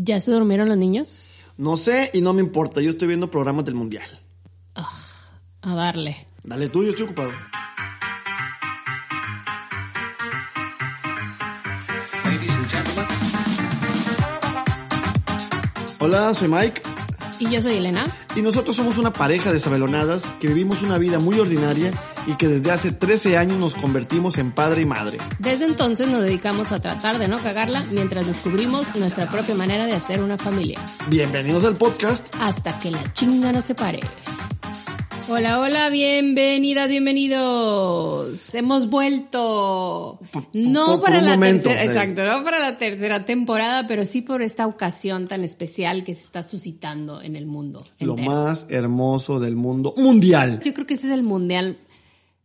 ¿Ya se durmieron los niños? No sé y no me importa, yo estoy viendo programas del mundial. A darle. Dale tú, yo estoy ocupado. Hola, soy Mike Y yo soy Elena. y nosotros somos una pareja de sabelonadas que vivimos una vida muy ordinaria y que desde hace 13 años nos convertimos en padre y madre. Desde entonces nos dedicamos a tratar de no cagarla mientras descubrimos nuestra propia manera de hacer una familia. Bienvenidos al podcast. Hasta que la chinga no se pare. Hola, hola, bienvenidas, bienvenidos. Hemos vuelto. No por- para la momento, tercera, sí. exacto, no para la tercera temporada, pero sí por esta ocasión tan especial que se está suscitando en el mundo. Lo más hermoso del mundo mundial. Yo creo que este es el mundial,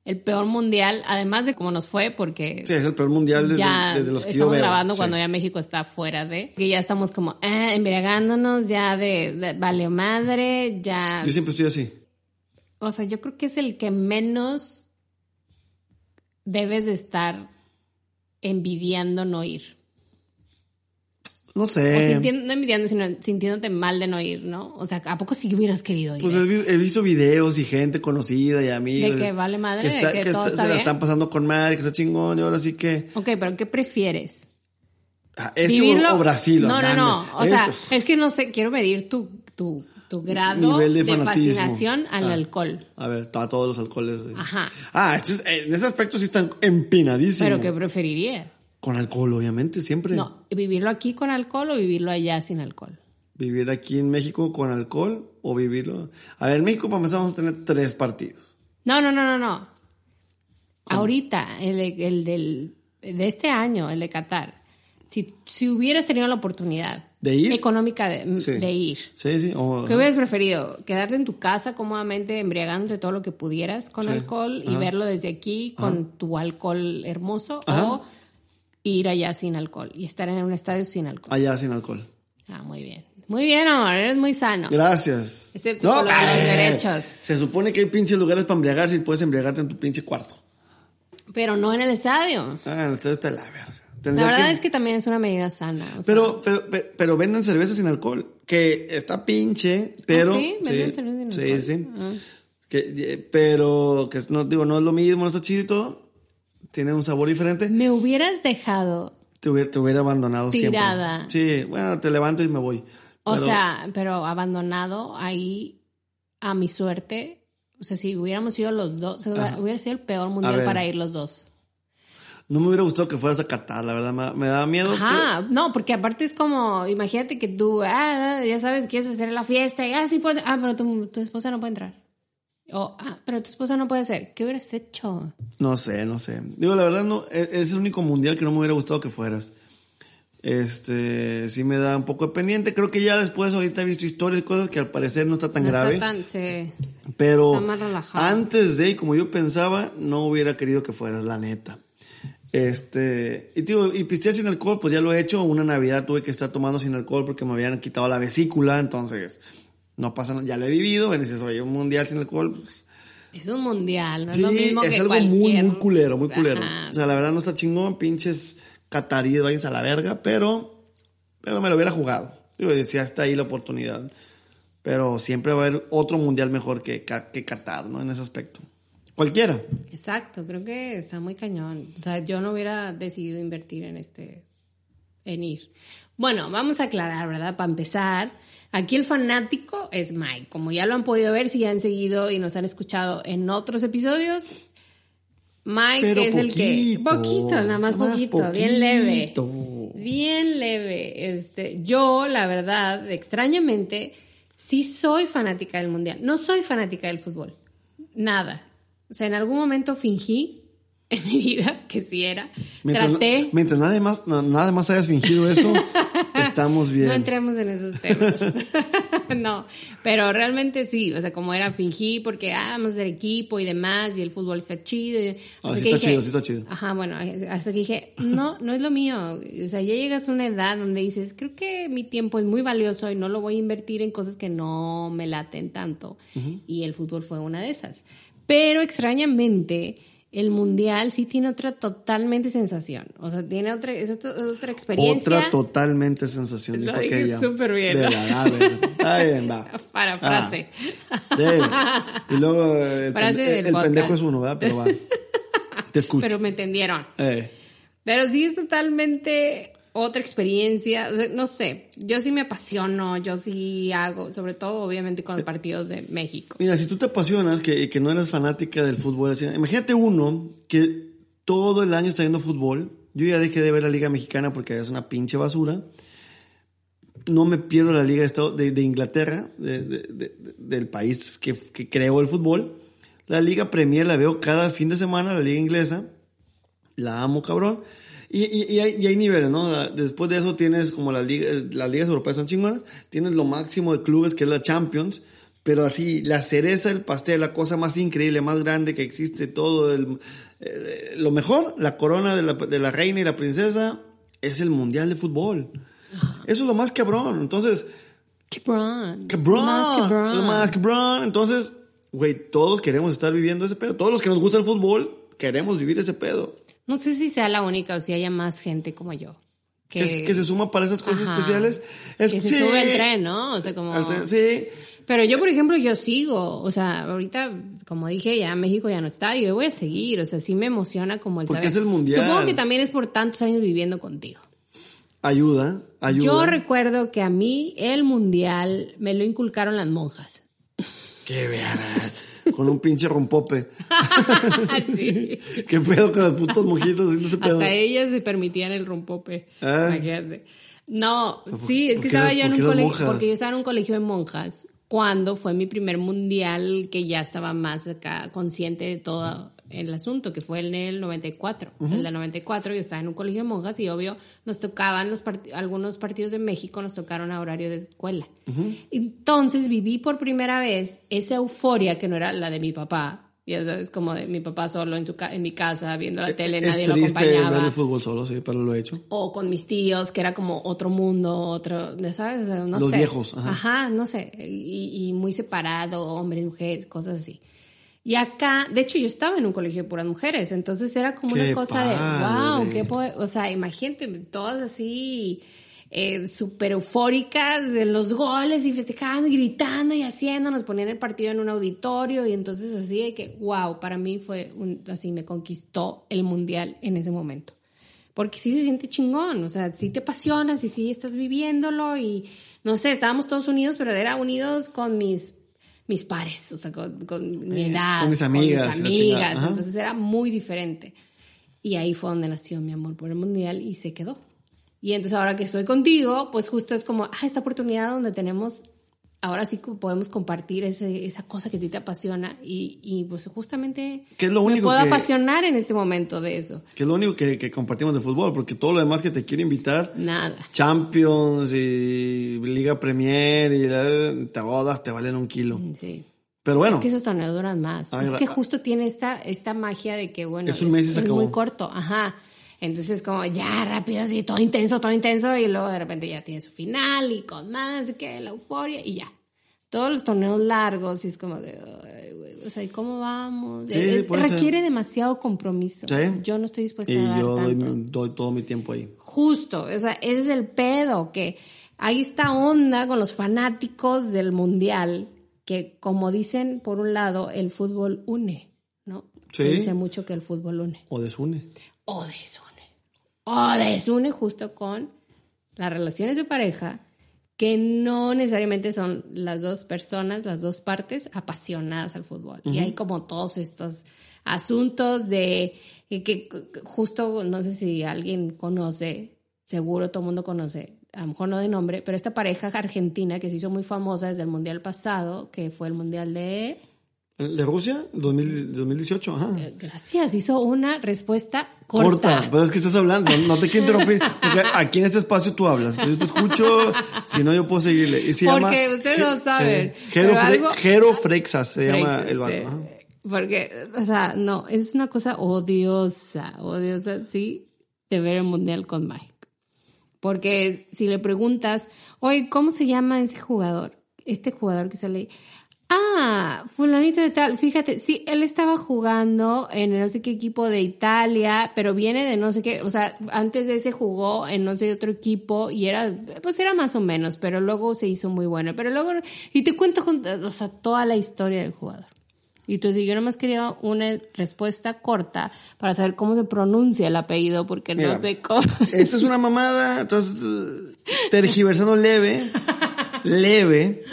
el peor mundial, además de cómo nos fue, porque Sí, es el peor mundial desde, ya desde los que yo estamos veo. grabando Sí. cuando ya México está fuera de, que ya estamos como ah, embriagándonos, ya de, de vale madre, ya. Yo siempre estoy así. O sea, yo creo que es el que menos debes de estar envidiando no ir. No sé. sintiendo, no envidiando, sino sintiéndote mal de no ir, ¿no? O sea, ¿a poco sí hubieras querido ir? Pues he, vi- he visto videos y gente conocida y amigos. De que vale madre, que, está- de que que todo está- está se la están pasando con madre, que está chingón y ahora sí que... Ok, pero ¿qué prefieres? ah, Esto vivirlo. o Brasil. No, no, no. O sea, Esto. es que no sé, quiero medir tu, tu, tu grado Nivel de de, fascinación al Ah. alcohol. A ver, a todos los alcoholes. eh. Ajá. Ah, esto es- en ese aspecto sí están empinadísimos. Pero ¿qué preferirías? Con alcohol, obviamente, siempre. No, ¿vivirlo aquí con alcohol o vivirlo allá sin alcohol? Vivir aquí en México con alcohol o vivirlo... A ver, en México para empezar vamos a tener tres partidos. No, no, no, no, no. Ahorita, el, el del, de este año, el de Qatar, si, si hubieras tenido la oportunidad ¿De ir? económica de, Sí. de ir, Sí, sí. o- ¿qué hubieras preferido? ¿Quedarte en tu casa cómodamente embriagándote todo lo que pudieras con Sí. alcohol y Ajá. verlo desde aquí con tu alcohol hermoso? Ajá. ¿O ir allá sin alcohol y estar en un estadio sin alcohol? Allá sin alcohol. Ah, muy bien. Muy bien, amor, eres muy sano. Gracias. Excepto por de los eh, derechos. Se supone que hay pinches lugares para embriagarse y puedes embriagarte en tu pinche cuarto. Pero no en el estadio. Ah, entonces está de la verga. La verdad que- es que también es una medida sana. o sea, Pero, pero, pero, pero venden cerveza sin alcohol. Que está pinche, pero. ¿Ah, sí? ¿Venden cerveza sin sí, alcohol? Sí, Ah. Que, eh, pero, que no, digo, no es lo mismo, no está chido y todo. Tiene un sabor diferente. me hubieras dejado, Te hubiera, te hubiera abandonado Tirada. siempre. Sí, bueno, te levanto y me voy. o Pero- sea, pero abandonado ahí a mi suerte. O sea, si hubiéramos ido los dos, Ajá. hubiera sido el peor mundial para ir los dos. No me hubiera gustado que fueras a Qatar, la verdad. Me, me daba miedo. Ajá, no, porque aparte es como, imagínate que tú, ah, ya sabes, quieres hacer la fiesta y, ah, sí puede, ah, pero tu, tu esposa no puede entrar. O, ah, pero tu esposa no puede ser. ¿Qué hubieras hecho? No sé, no sé. Digo, la verdad, no, es, es el único mundial que no me hubiera gustado que fueras. Este, sí me da un poco de pendiente. Creo que ya después ahorita he visto historias y cosas que al parecer no está tan No está grave. tan- sí. Pero Está más relajado. antes de, y como yo pensaba, no hubiera querido que fueras, la neta. Este, y tío, y pistear sin alcohol, pues ya lo he hecho. Una Navidad tuve que estar tomando sin alcohol porque me habían quitado la vesícula, entonces no pasa nada, ya lo he vivido. Y dices, oye, un mundial sin alcohol, pues, Es un mundial, no es sí, lo mismo es que algo muy, cualquier- muy culero, muy culero. Ajá. O sea, la verdad no está chingón, pinches cataríes, váyanse a la verga, pero, pero me lo hubiera jugado. Digo, decía, está ahí la oportunidad. Pero siempre va a haber otro mundial mejor que, que Qatar, ¿no? En ese aspecto. Cualquiera. Exacto, creo que está muy cañón. O sea, yo no hubiera decidido invertir en este, en ir. Bueno, vamos a aclarar, ¿verdad? Para empezar, aquí el fanático es Mike. Como ya lo han podido ver, si ya han seguido y nos han escuchado en otros episodios, Mike Pero es el que... poquito, nada más más poquito, bien leve. Bien leve. Este, yo, la verdad, extrañamente, sí soy fanática del mundial. No soy fanática del fútbol. Nada. O sea, en algún momento fingí en mi vida que sí era. Mientras, Traté. mientras nada más, na- nada más hayas fingido eso, estamos bien. No entremos en esos temas. no, pero realmente sí, o sea, como era fingí porque ah, vamos a ser equipo y demás y el fútbol está chido. y- Ah, sí que está chido, sí está chido. Ajá, bueno, hasta que dije, no, no es lo mío. O sea, ya llegas a una edad donde dices, creo que mi tiempo es muy valioso y no lo voy a invertir en cosas que no me laten tanto. Y el fútbol fue una de esas. Pero extrañamente, el mundial sí tiene otra totalmente sensación. O sea, tiene otra, es otra, otra experiencia. Otra totalmente sensación, Lo dije aquella. súper bien. De la Está bien, va. Para frase. Ah. Y luego el, Frase el podcast. pendejo es uno, ¿verdad? Pero va. Te escucho. Pero me entendieron. Eh, Pero sí es totalmente otra experiencia. O sea, no sé, yo sí me apasiono, yo sí hago, sobre todo obviamente con los partidos de México. Mira, si tú te apasionas que, que no eres fanática del fútbol, así, imagínate uno que todo el año está viendo fútbol. Yo ya dejé de ver la Liga Mexicana porque es una pinche basura. No me pierdo la Liga de, Estado- de, de Inglaterra, de- del país que, que creó el fútbol. La Liga Premier la veo cada fin de semana, la Liga Inglesa. La amo, cabrón. Y, y- y hay, y hay niveles, ¿no? Después de eso tienes como las ligas, las ligas europeas son chingonas. Tienes lo máximo de clubes que es la Champions. Pero así, la cereza del pastel, la cosa más increíble, más grande que existe, todo el, eh, lo mejor, la corona de la, de la reina y la princesa, es el mundial de fútbol. Eso es lo más cabrón. Entonces, Cabrón. cabrón. lo más cabrón. Entonces, güey, todos queremos estar viviendo ese pedo. Todos los que nos gusta el fútbol, queremos vivir ese pedo. No sé si sea la única o si haya más gente como yo. Que, que, que se suma para esas cosas Ajá. especiales. Es, que se sí. sube el tren, ¿no? O sea, como... Sí, Pero yo, por ejemplo, yo sigo, o sea, ahorita, como dije, ya México ya no está, y yo voy a seguir, o sea, sí me emociona como el Porque saber. es el mundial. Supongo que también es por tantos años viviendo contigo. ayuda, ayuda. Yo recuerdo que a mí el mundial me lo inculcaron las monjas. Qué verga. Con un pinche rompope. sí. ¿Qué pedo con los putos mojitos haciendo ese pedo? Hasta ellas se permitían el rompope. Ah. Imagínate. No, sí, es que estaba yo en un colegio, monjas? porque yo estaba en un colegio de monjas, cuando fue mi primer mundial que ya estaba más acá consciente de todo el asunto, que fue en el 94. En el 94 yo estaba en un colegio de monjas y obvio nos tocaban los part- algunos partidos de México, nos tocaron a horario de escuela. Entonces viví por primera vez esa euforia que no era la de mi papá. Ya sabes, como de mi papá solo en, su ca- en mi casa viendo la tele, es nadie lo acompañaba ver el fútbol solo, sí, pero lo he hecho. o con mis tíos, que era como otro mundo, otro, ¿sabes? O sea, no Los sé. viejos, ajá. Ajá, no sé. Y, y muy separado, hombres, mujeres, cosas así. Y acá, de hecho, yo estaba en un colegio de puras mujeres, entonces era como ¡Qué una cosa de, padre! wow, qué po-". o sea, imagínate, todas así, eh, súper eufóricas de los goles y festejando y gritando y haciendo, nos ponían el partido en un auditorio y entonces así de que, wow, para mí fue un, así, me conquistó el mundial en ese momento porque sí se siente chingón, o sea, sí te apasionas y sí estás viviéndolo y no sé, estábamos todos unidos, pero era unidos con mis mis pares, o sea, con, con mi edad, con mis amigas, con mis amigas, entonces era muy diferente. Y ahí fue donde nació mi amor por el mundial y se quedó. Y entonces ahora que estoy contigo, pues justo es como, ah, esta oportunidad donde tenemos, ahora sí podemos compartir ese, esa cosa que a ti te apasiona y, y pues justamente ¿Qué es lo me único puedo que- apasionar en este momento de eso. Que es lo único que, que compartimos de fútbol, porque todo lo demás que te quiere invitar, Nada. Champions y Liga Premier y la- todas te valen un kilo. Sí. Pero bueno, Es que esos torneos duran más. Ay, es que justo tiene esta, esta magia de que, bueno, Es un mes y se acabó. muy corto. Ajá. Entonces, como ya rápido, así, todo intenso, todo intenso, y luego de repente ya tiene su final y con más, que la euforia, y ya. Todos los torneos largos, y es como de, ay, o sea, ¿y cómo vamos? Sí, Es- puede ser. requiere demasiado compromiso. Sí. Yo no estoy dispuesta y a dar yo doy, tanto. doy todo mi tiempo ahí. Justo, o sea, ese es el pedo, que hay esta onda con los fanáticos del mundial, que como dicen, por un lado, el fútbol une, ¿no? Sí. Dice mucho que el fútbol une. O desune. O desune. O desune justo con las relaciones de pareja, que no necesariamente son las dos personas, las dos partes apasionadas al fútbol. Y hay como todos estos asuntos de que, que- que justo, no sé si alguien conoce, seguro todo el mundo conoce, a lo mejor no de nombre, pero esta pareja argentina que se hizo muy famosa desde el Mundial pasado, que fue el Mundial de... ¿De Rusia? 2000 2018, ajá. Gracias, hizo una respuesta Corta, corta. pero es que estás hablando, no te quiero interrumpir. Porque aquí en este espacio tú hablas, yo te escucho, si no yo puedo seguirle. Y se Porque llama, ustedes saben, eh, pero Jero, algo- Jero Frexas se llama el vato. ajá. Porque, o sea, no, es una cosa odiosa, odiosa, sí, de ver el mundial con Mike. Porque si le preguntas, oye, ¿cómo se llama ese jugador? Este jugador que sale, Ah, fulanito de tal. Fíjate, sí, él estaba jugando en no sé qué equipo de Italia, pero viene de no sé qué, o sea, antes de ese jugó en no sé otro equipo y era, pues era más o menos, pero luego se hizo muy bueno. Pero luego, y te cuento, o sea, toda la historia del jugador. Y entonces yo nomás quería una respuesta corta para saber cómo se pronuncia el apellido, porque no sé cómo. Esta es una mamada, entonces tergiversando leve, leve.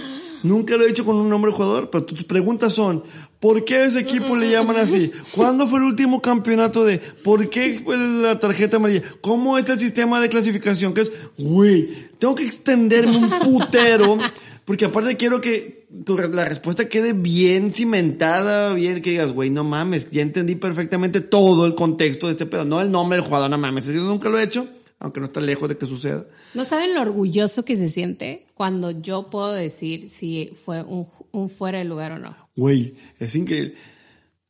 Nunca lo he dicho con un nombre de jugador, pero tus preguntas son, ¿por qué a ese equipo le llaman así? ¿Cuándo fue el último campeonato de? ¿Por qué la tarjeta amarilla? ¿Cómo es el sistema de clasificación? Que es, güey, tengo que extenderme un putero, porque aparte quiero que tu, la respuesta quede bien cimentada, bien que digas, güey, no mames, ya entendí perfectamente todo el contexto de este pedo, no el nombre del jugador, no mames, yo nunca lo he hecho aunque no está lejos de que suceda. ¿No saben lo orgulloso que se siente cuando yo puedo decir si fue un, un fuera de lugar o no? Güey, es increíble.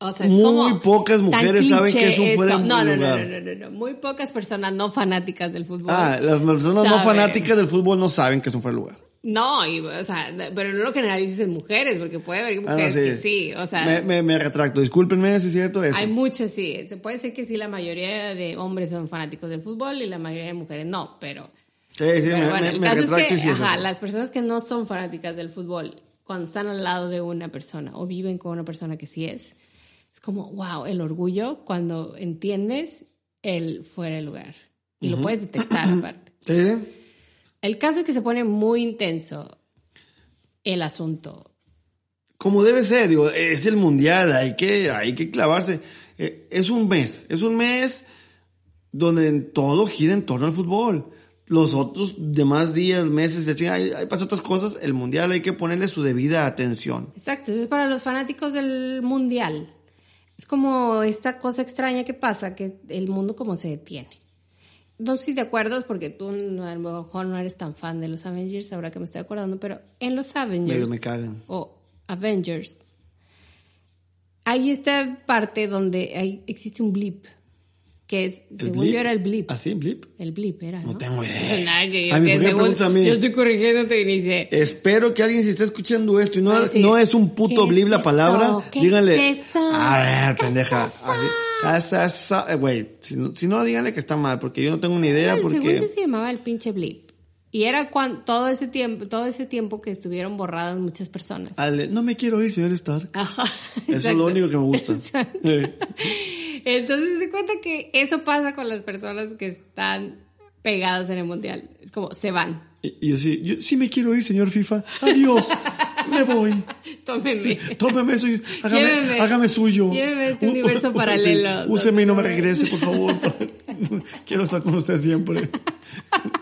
O sea, es Muy pocas mujeres saben que es un fuera de no, lugar. No, no, no, no, no, Muy pocas personas no fanáticas del fútbol. Ah, las personas no fanáticas del fútbol no saben que es un fuera de lugar. No, y, o sea, pero no lo generalices en mujeres, porque puede haber mujeres ah, no, sí. que sí, o sea. Me, me, me, retracto, discúlpenme si es cierto eso. Hay muchas, sí. Se puede decir que sí, la mayoría de hombres son fanáticos del fútbol y la mayoría de mujeres no, pero. Sí, sí, pero me, bueno, el caso retracto es que, ajá, las personas que no son fanáticas del fútbol, cuando están al lado de una persona o viven con una persona que sí es, es como, wow, el orgullo cuando entiendes el fuera de lugar. Y uh -huh. lo puedes detectar aparte. Sí. El caso es que se pone muy intenso el asunto. Como debe ser, digo, es el mundial, hay que, hay que clavarse. Eh, es un mes, es un mes donde todo gira en torno al fútbol. Los otros demás días, meses, hay, hay pasa otras cosas, el mundial hay que ponerle su debida atención. Exacto, es para los fanáticos del mundial. Es como esta cosa extraña que pasa, que el mundo como se detiene no sé si te acuerdas, porque tú no, a lo mejor no eres tan fan de los Avengers, ahora que me estoy acordando, pero en los Avengers. Me cagan. O Avengers. Hay esta parte donde hay, existe un blip. Que es, según blip? yo era el blip. ¿Ah, sí? ¿Blip? El blip era. No, no tengo idea. Nada, que yo, Ay, que ¿por qué según, a mí? yo estoy corrigiéndote y dice. Espero que alguien se esté escuchando esto y no, sí. no es un puto ¿Qué blip es la palabra. ¿Qué díganle. es eso? A ver, ¿Qué es pendeja. eso? Así. Eh, güey, si no, si no, díganle que está mal, porque yo no tengo ni idea, El porque... segundo se llamaba el pinche blip. Y era cuando, todo ese tiempo, todo ese tiempo que estuvieron borradas muchas personas. No me quiero ir, señor Stark. Ajá. Eso es lo único que me gusta. Entonces se cuenta que eso pasa con las personas que están pegadas en el mundial. Es como se van. Y, y yo sí, yo sí me quiero ir, señor FIFA. Adiós. me voy. Tómeme. Sí, tómeme eso y hágame, hágame suyo. Lléveme este universo uh, paralelo. sí, úseme y no me regrese, por favor. Quiero estar con usted siempre.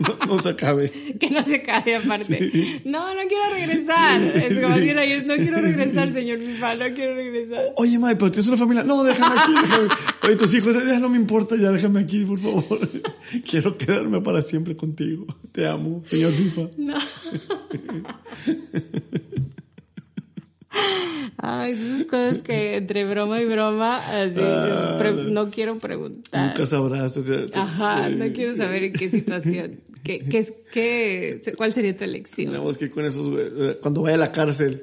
No, no se acabe. Que no se acabe aparte. Sí. No, no quiero regresar. Es como Sí. decir, "Ay, no quiero regresar, señor FIFA, no quiero regresar. Oye, May, pero tienes una familia. No, déjame aquí. déjame. Oye, tus hijos, ya no me importa, ya déjame aquí, por favor. Quiero quedarme para siempre contigo. Te amo, señor FIFA. No. Ay, esas cosas que entre broma y broma, así, Ah, no. quiero preguntar. Nunca sabrás. o sea, te- Ajá, no quiero saber en qué situación, qué, qué, cuál sería tu elección. Tenemos que ir con esos, eh, cuando vaya a la cárcel,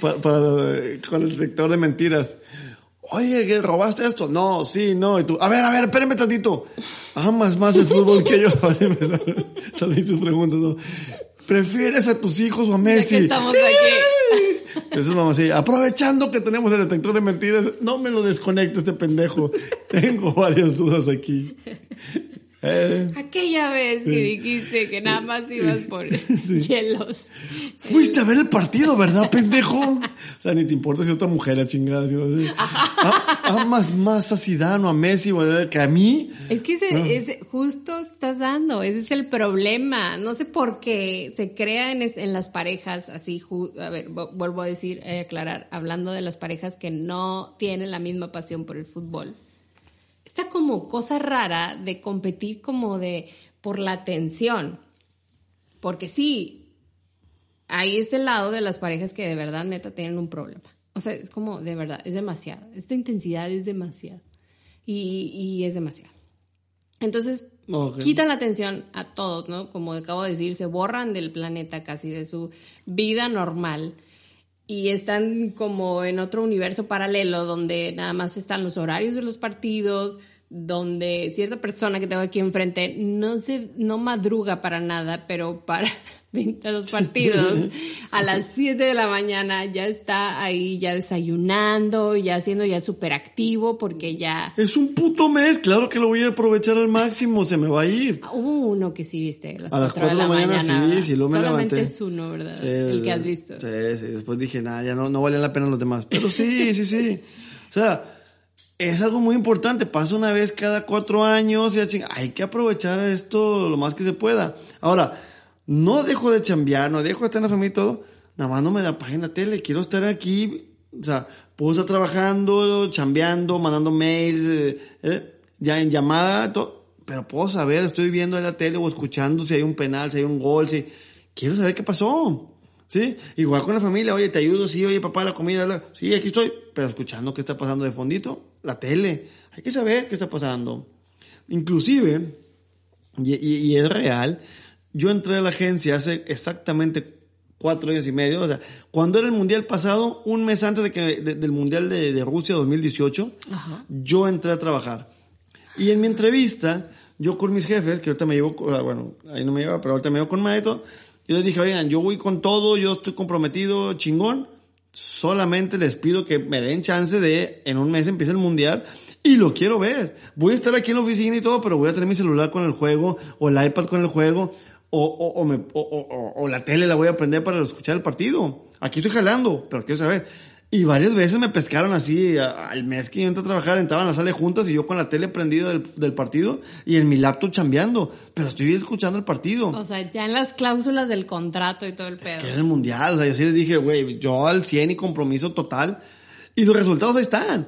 para, eh, con el detector de mentiras. Oye, ¿que robaste esto? No, sí, no. Y tú, a ver, a ver, espérame tantito. Amas más el fútbol que yo. Así me sal- salen tus preguntas, ¿no? ¿Prefieres a tus hijos o a Ya Messi? que estamos aquí. Entonces vamos a aprovechando que tenemos el detector de mentiras, no me lo desconecte este pendejo. Tengo varias dudas aquí. Eh, Aquella vez que dijiste que nada más ibas por hielos. Fuiste a ver el partido, ¿verdad, pendejo? O sea, ni te importa si otra mujer la chingada. si no sé. A- Amas más a Zidane o a Messi ¿verdad? que a mí. Es que ese, Ah. ese- justo estás dando, ese es el problema. No sé por qué se crea en, las parejas así, a ver, vu- vuelvo a decir, a aclarar, hablando de las parejas que no tienen la misma pasión por el fútbol. Esta como cosa rara de competir como de por la atención. Porque sí, hay este lado de las parejas que de verdad neta tienen un problema. O sea, es como de verdad, es demasiado. Esta intensidad es demasiado. Y, y es demasiado. Entonces, Ok. quitan la atención a todos, ¿no? Como acabo de decir, se borran del planeta casi, de su vida normal. y están como en otro universo paralelo donde nada más están los horarios de los partidos, donde cierta persona que tengo aquí enfrente no se no madruga para nada, pero para los partidos a las 7 de la mañana ya está ahí ya desayunando, ya siendo ya súper activo porque ya... Es un puto mes, claro que lo voy a aprovechar al máximo, se me va a ir. Ah, Hubo uno que sí viste, a las 4 de la, mañana, sí, sí, lo me Solamente es uno, ¿verdad? El que has visto. Sí, sí, después dije, nada, ya no, no valían la pena los demás. Pero sí, sí, sí. O sea, es algo muy importante, pasa una vez cada cuatro años y hay que aprovechar esto lo más que se pueda. Ahora, no dejo de chambear, no dejo de estar en la familia y todo, nada más no me da página tele, quiero estar aquí, o sea, puedo estar trabajando, chambeando, mandando mails, eh, eh, ya en llamada, todo, pero puedo saber, estoy viendo en la tele o escuchando si hay un penal, si hay un gol, si quiero saber qué pasó. ¿Sí? Igual con la familia, oye, te ayudo, sí, oye, papá, la comida, sí, aquí estoy, pero escuchando qué está pasando de fondito, la tele, hay que saber qué está pasando. Inclusive, y, y es real, yo entré a la agencia hace exactamente cuatro años y medio. O sea, cuando era el mundial pasado, un mes antes de que, del mundial de, Rusia 2018, yo entré a trabajar. Y en mi entrevista, yo con mis jefes, que ahorita me llevo, bueno, ahí no me lleva, pero ahorita me llevo con Maeto, yo les dije, oigan, yo voy con todo, yo estoy comprometido, chingón. Solamente les pido que me den chance de, en un mes empiece el mundial y lo quiero ver. Voy a estar aquí en la oficina y todo, pero voy a tener mi celular con el juego o el iPad con el juego o, o, o, me, o, la tele la voy a prender para escuchar el partido. Aquí estoy jalando, pero quiero saber. Y varias veces me pescaron así, al mes que yo entré a trabajar, entraban a la sala juntas y yo con la tele prendida del, del, partido y en mi laptop chambeando, pero estoy escuchando el partido. O sea, ya en las cláusulas del contrato y todo el pedo. Es que es el mundial, o sea, yo sí les dije, güey, yo al 100 y compromiso total, y los resultados ahí están.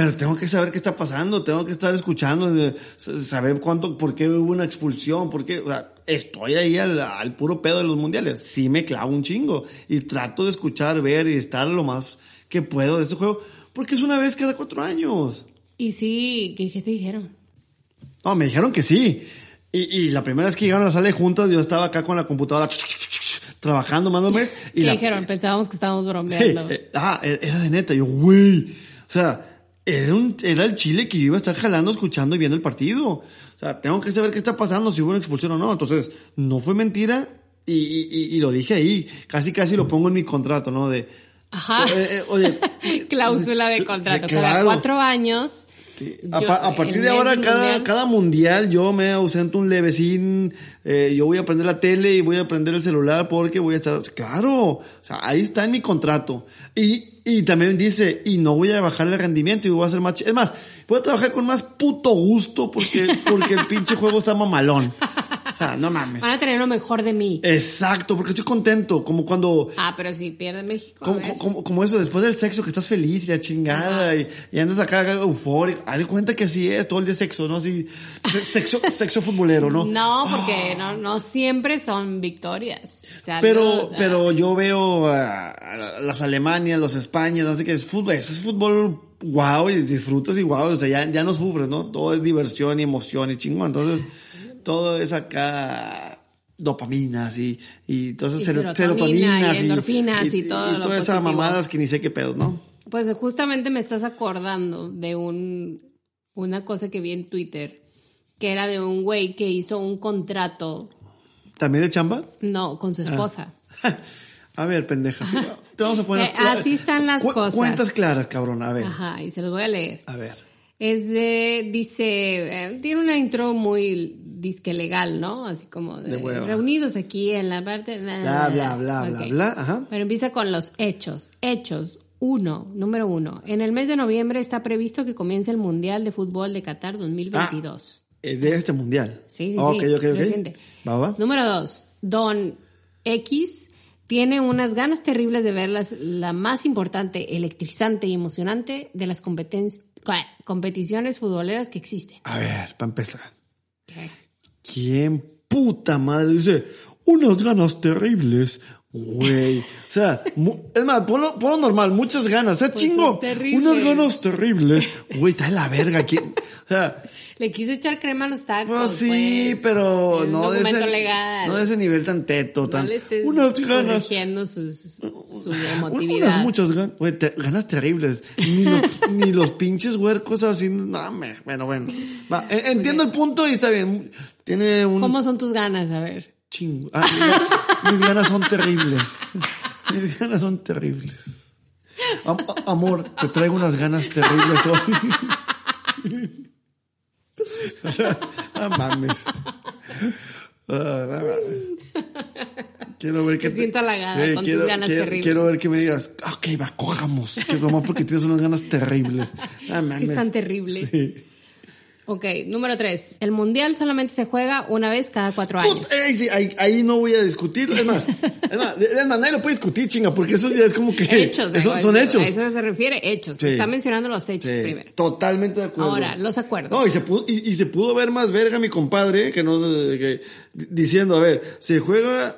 Pero tengo que saber qué está pasando, tengo que estar escuchando, eh, saber cuánto, por qué hubo una expulsión, por qué, o sea, estoy ahí al, puro pedo de los mundiales. Sí me clavo un chingo y trato de escuchar, ver y estar lo más que puedo de este juego, porque es una vez cada cuatro años. Y sí, ¿qué, te dijeron? No, me dijeron que sí. Y, la primera vez que llegaron a la sala juntas, yo estaba acá con la computadora trabajando, mándome. Y ¿Qué dijeron? Pensábamos que estábamos bromeando. Sí, eh, ah, era de neta. Yo, güey. O sea, era, un, era el Chile que yo iba a estar jalando, escuchando y viendo el partido. O sea, tengo que saber qué está pasando, si hubo una expulsión o no. Entonces, no fue mentira y, y, y lo dije ahí. Casi, casi lo pongo en mi contrato, ¿no? De, Ajá. Eh, eh, Cláusula de contrato. Cada cuatro años. a, partir de ahora, cada, cada mundial yo me ausento un levecín. Eh, yo voy a prender la tele y voy a prender el celular porque voy a estar. Claro. O sea, ahí está en mi contrato. Y, y también dice, y no voy a bajar el rendimiento y voy a hacer más... Es más, voy a trabajar con más puto gusto porque, porque el pinche juego está mamalón no mames. Van a tener lo mejor de mí. Exacto, porque estoy contento. Como cuando. Ah, pero si pierde México. Como, eso, después del sexo que estás feliz y la chingada y, andas acá eufórico. Haz de cuenta que así es, todo el día sexo, ¿no? Así, sexo, sexo futbolero, ¿no? No, porque no, no siempre son victorias. pero, pero yo veo a, las Alemanias, los Españas, no sé qué, es fútbol, eso es fútbol wow y disfrutas y wow, o sea, ya, ya no sufres, ¿no? Todo es diversión y emoción y chingón. Entonces, todo es acá dopaminas y, y todas esas serotoninas y endorfinas y, todo y, todas esas mamadas que ni sé qué pedo, ¿no? Pues justamente me estás acordando de un una cosa que vi en Twitter que era de un güey que hizo un contrato. ¿También de chamba? No, con su ah. esposa. A ver, pendeja. Te vamos a poner. Eh, así están las cosas. Cuentas claras, cabrón. A ver. Ajá, y se los voy a leer. A ver. Es de, dice, eh, tiene una intro muy disque legal, ¿no? Así como de, reunidos aquí en la parte... Bla, bla, bla, bla, bla, ajá. Pero empieza con los hechos. Hechos. Uno, número uno. En el mes de noviembre está previsto que comience el Mundial de Fútbol de Qatar 2022. Ah, de este Mundial. Sí, sí, sí. Va, va. Número dos. Don X tiene unas ganas terribles de ver la más importante, electrizante y emocionante de las competiciones futboleras que existen. A ver, para empezar. ¿Qué? ¿Quién puta madre dice unas ganas terribles? Güey. O sea, es más, ponlo, normal, muchas ganas. O sea, pues chingo. Unas ganas terribles. Güey, está de la verga. ¿quién? O sea. Le quiso echar crema a los tacos. Pues sí, pues. pero no de, ese, legal. no de ese nivel tan teto, No tan... le estés unas ganas... corrigiendo sus, su Unas muchas ganas, güey, te- ganas terribles. Ni los, ni los pinches huercos así, no, me- bueno, bueno. Va, en- entiendo el punto y está bien. Tiene un ¿Cómo son tus ganas? A ver. chingo. Ah, mis ga- mis ganas son terribles. Mis ganas son terribles. Am- amor, te traigo unas ganas terribles hoy. o sea, no mames. Ah, no mames. Quiero ver que Me siento halagada con tus ganas quiero, terribles. quiero ver que me digas, ok, va, cojamos. Que nomás porque tienes unas ganas terribles. Es que mames. es tan terrible. Sí. Ok, número tres. El mundial solamente se juega una vez cada cuatro años. Put- ey, sí, ahí, ahí no voy a discutir. Es más, es más, es más, nadie lo puede discutir, chinga, porque eso ya es como que. Hechos. Eso- son A hechos. eso se refiere, hechos. Sí. Está mencionando los hechos Sí, primero. Totalmente de acuerdo. Ahora, los acuerdos. No, y se pudo, y, y se pudo ver más verga mi compadre que no que, diciendo, a ver, se juega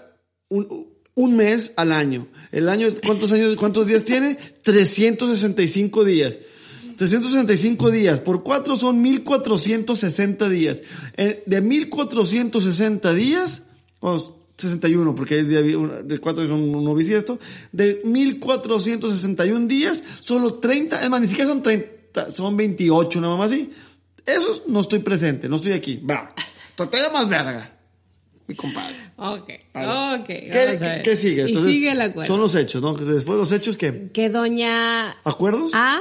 un, un mes al año. El año, ¿cuántos años, cuántos días tiene? 365 días. 365 días. Por cuatro son 1460 días. Eh, de 1460 días, vamos, 61, porque hay de cuatro son un bisiesto. De 1461 días, solo 30, es más, ni siquiera son 30, son 28, nada más así. Esos no estoy presente, no estoy aquí. Va. Todavía más verga. Mi compadre. Ok, ver. ok. ¿Qué, qué- qué sigue? Y Entonces, sigue el acuerdo. Son los hechos, ¿no? Después los hechos, ¿qué? Que doña ¿Acuerdos? A.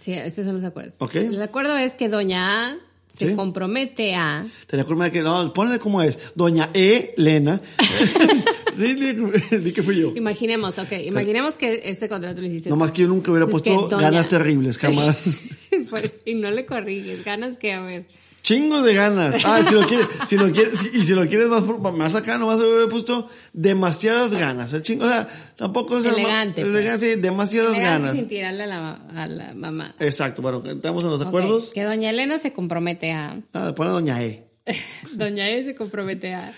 Sí, estos son los acuerdos. Ok. El acuerdo es que doña A se Sí. compromete a. Te recuerdo que, no, ponle como es. Doña E. Lena. di, que fui yo. Imaginemos, ok. Imaginemos que este contrato lo hiciste. Nomás que yo nunca hubiera Es puesto doña- ganas terribles, jamás. Pues, y no le corriges. Ganas que, a ver. Chingos de ganas. Ah, si lo quieres, si lo quieres, y si lo quieres más, más acá, nomás hubiera puesto demasiadas ganas. El chingo, o sea, tampoco es Elegante, pues. elegante, sí, demasiadas Elegante ganas. sin tirarle a la, a la mamá. Exacto, bueno, estamos en los acuerdos. Que doña Elena se compromete a. Ah, pone doña E. Doña E se compromete a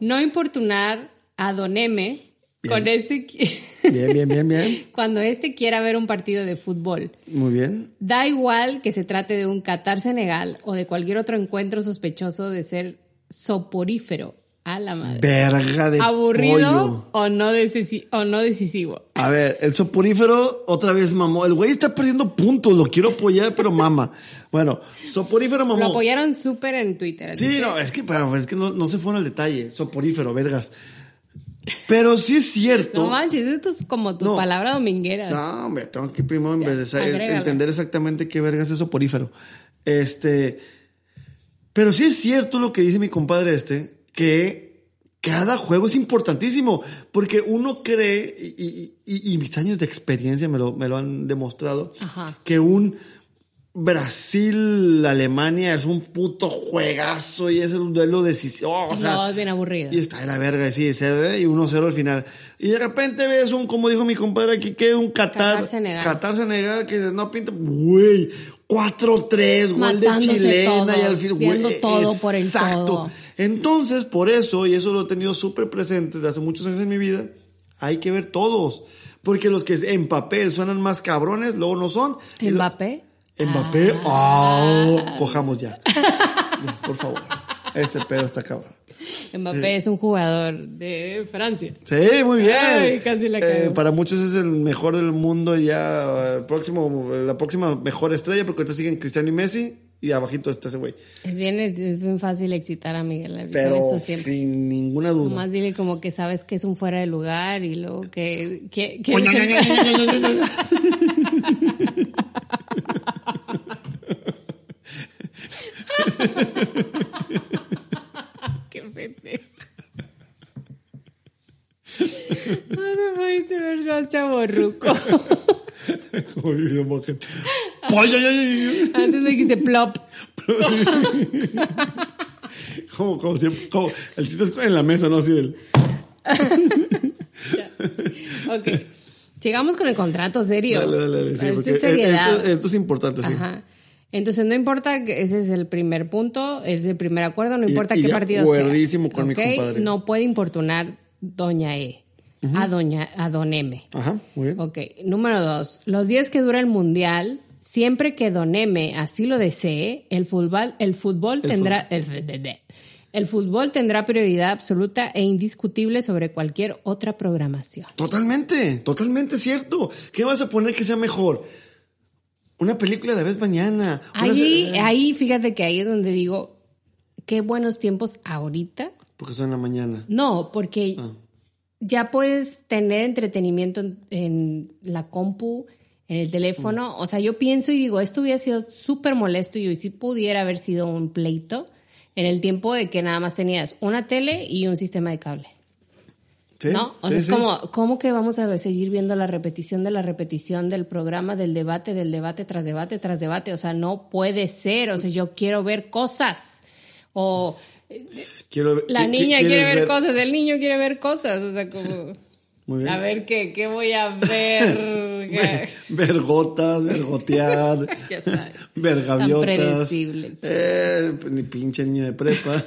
no importunar a Don M con este Bien, bien, bien, bien. cuando este quiera ver un partido de fútbol. Muy bien. Da igual que se trate de un Qatar Senegal o de cualquier otro encuentro sospechoso de ser soporífero a la madre. Verga de Aburrido pollo. o no, decisi- o no decisivo. A ver, el soporífero otra vez mamó. El güey está perdiendo puntos, lo quiero apoyar, pero mama. Bueno, soporífero mamó. Lo apoyaron súper en Twitter. Sí, no, es que, pero es que no, no se fueron al detalle. Soporífero, vergas. Pero sí es cierto. No manches, esto es como tu No. palabra dominguera. No, hombre, tengo que primero en Ya, vez de sa- agrégala. entender exactamente qué vergas es soporífero. Este. Pero sí es cierto lo que dice mi compadre este, que cada juego es importantísimo, porque uno cree, y, y- y- y mis años de experiencia me lo, me lo han demostrado, Ajá. que un Brasil-Alemania es un puto juegazo y es el duelo decisivo. o sea, no, es bien aburrido. y está de la verga, sí, y 1-0 al final. Y de repente ves un, como dijo mi compadre aquí, que un Qatar. Qatar-Senegal. Qatar-Senegal, que no pinta, güey, 4-3, gol de chilena y al final, güey, todo por el exacto. todo. Entonces, por eso, y eso lo he tenido súper presente desde hace muchos años en mi vida, hay que ver todos. Porque los que en papel suenan más cabrones, luego no son. Y lo- Mbappé. Ah, cojamos ya. Ya, Por favor. Este pedo está cabrón. Mbappé es un jugador de Francia. Sí, muy bien. Ay, casi la Eh, para muchos es el mejor del mundo ya, el próximo, la próxima mejor estrella, porque ahorita siguen Cristiano y Messi, y abajito está ese güey. Es bien, es bien fácil excitar a Miguel Pero siempre. sin ninguna duda. Nomás dile como que sabes que es un fuera de lugar y luego que... que, que- Qué pendejo. No me pudiste ver más chaborruco. Antes me dijiste plop. Como, como siempre, como, el chiste es en la mesa, no así del. Ok. Sigamos con el contrato serio. Dale, dale, dale. Sí, Esto porque es seriedad. esto, esto es importante, sí. Ajá. Entonces no importa que ese es el primer punto, es el primer acuerdo, no importa y qué partido sea. con mi compadre. No puede importunar doña E a doña a don M. Ajá, muy bien. Ok, número dos. Los días que dura el mundial Siempre que Don M así lo desee, el fútbol, el fútbol tendrá... El, el fútbol tendrá prioridad absoluta e indiscutible sobre cualquier otra programación. Totalmente, totalmente cierto. ¿Qué vas a poner que sea mejor? Una película de vez mañana. Ahí, se- ahí, fíjate que ahí es donde digo, qué buenos tiempos ahorita. Porque son en la mañana. No, porque Ah. ya puedes tener entretenimiento en, en la compu, en el teléfono. O sea, yo pienso y digo, esto hubiera sido súper molesto y hoy sí pudiera haber sido un pleito en el tiempo de que nada más tenías una tele y un sistema de cable. ¿Sí? ¿No? O Sí, sea, es sí. como, ¿cómo que vamos a seguir viendo la repetición de la repetición del programa, del debate, del debate tras debate tras debate? O sea, no puede ser. O sea, yo quiero ver cosas. O Quiero ver- la ¿qui- qui- niña quiere ver, cosas, el niño quiere ver cosas. O sea, como, Muy bien. a ver qué, qué voy a ver. Ver, gotas, ver gotear, Ya sabes. ver Tan gaviotas. predecible, chico. Eh, ni pinche niño de prepa.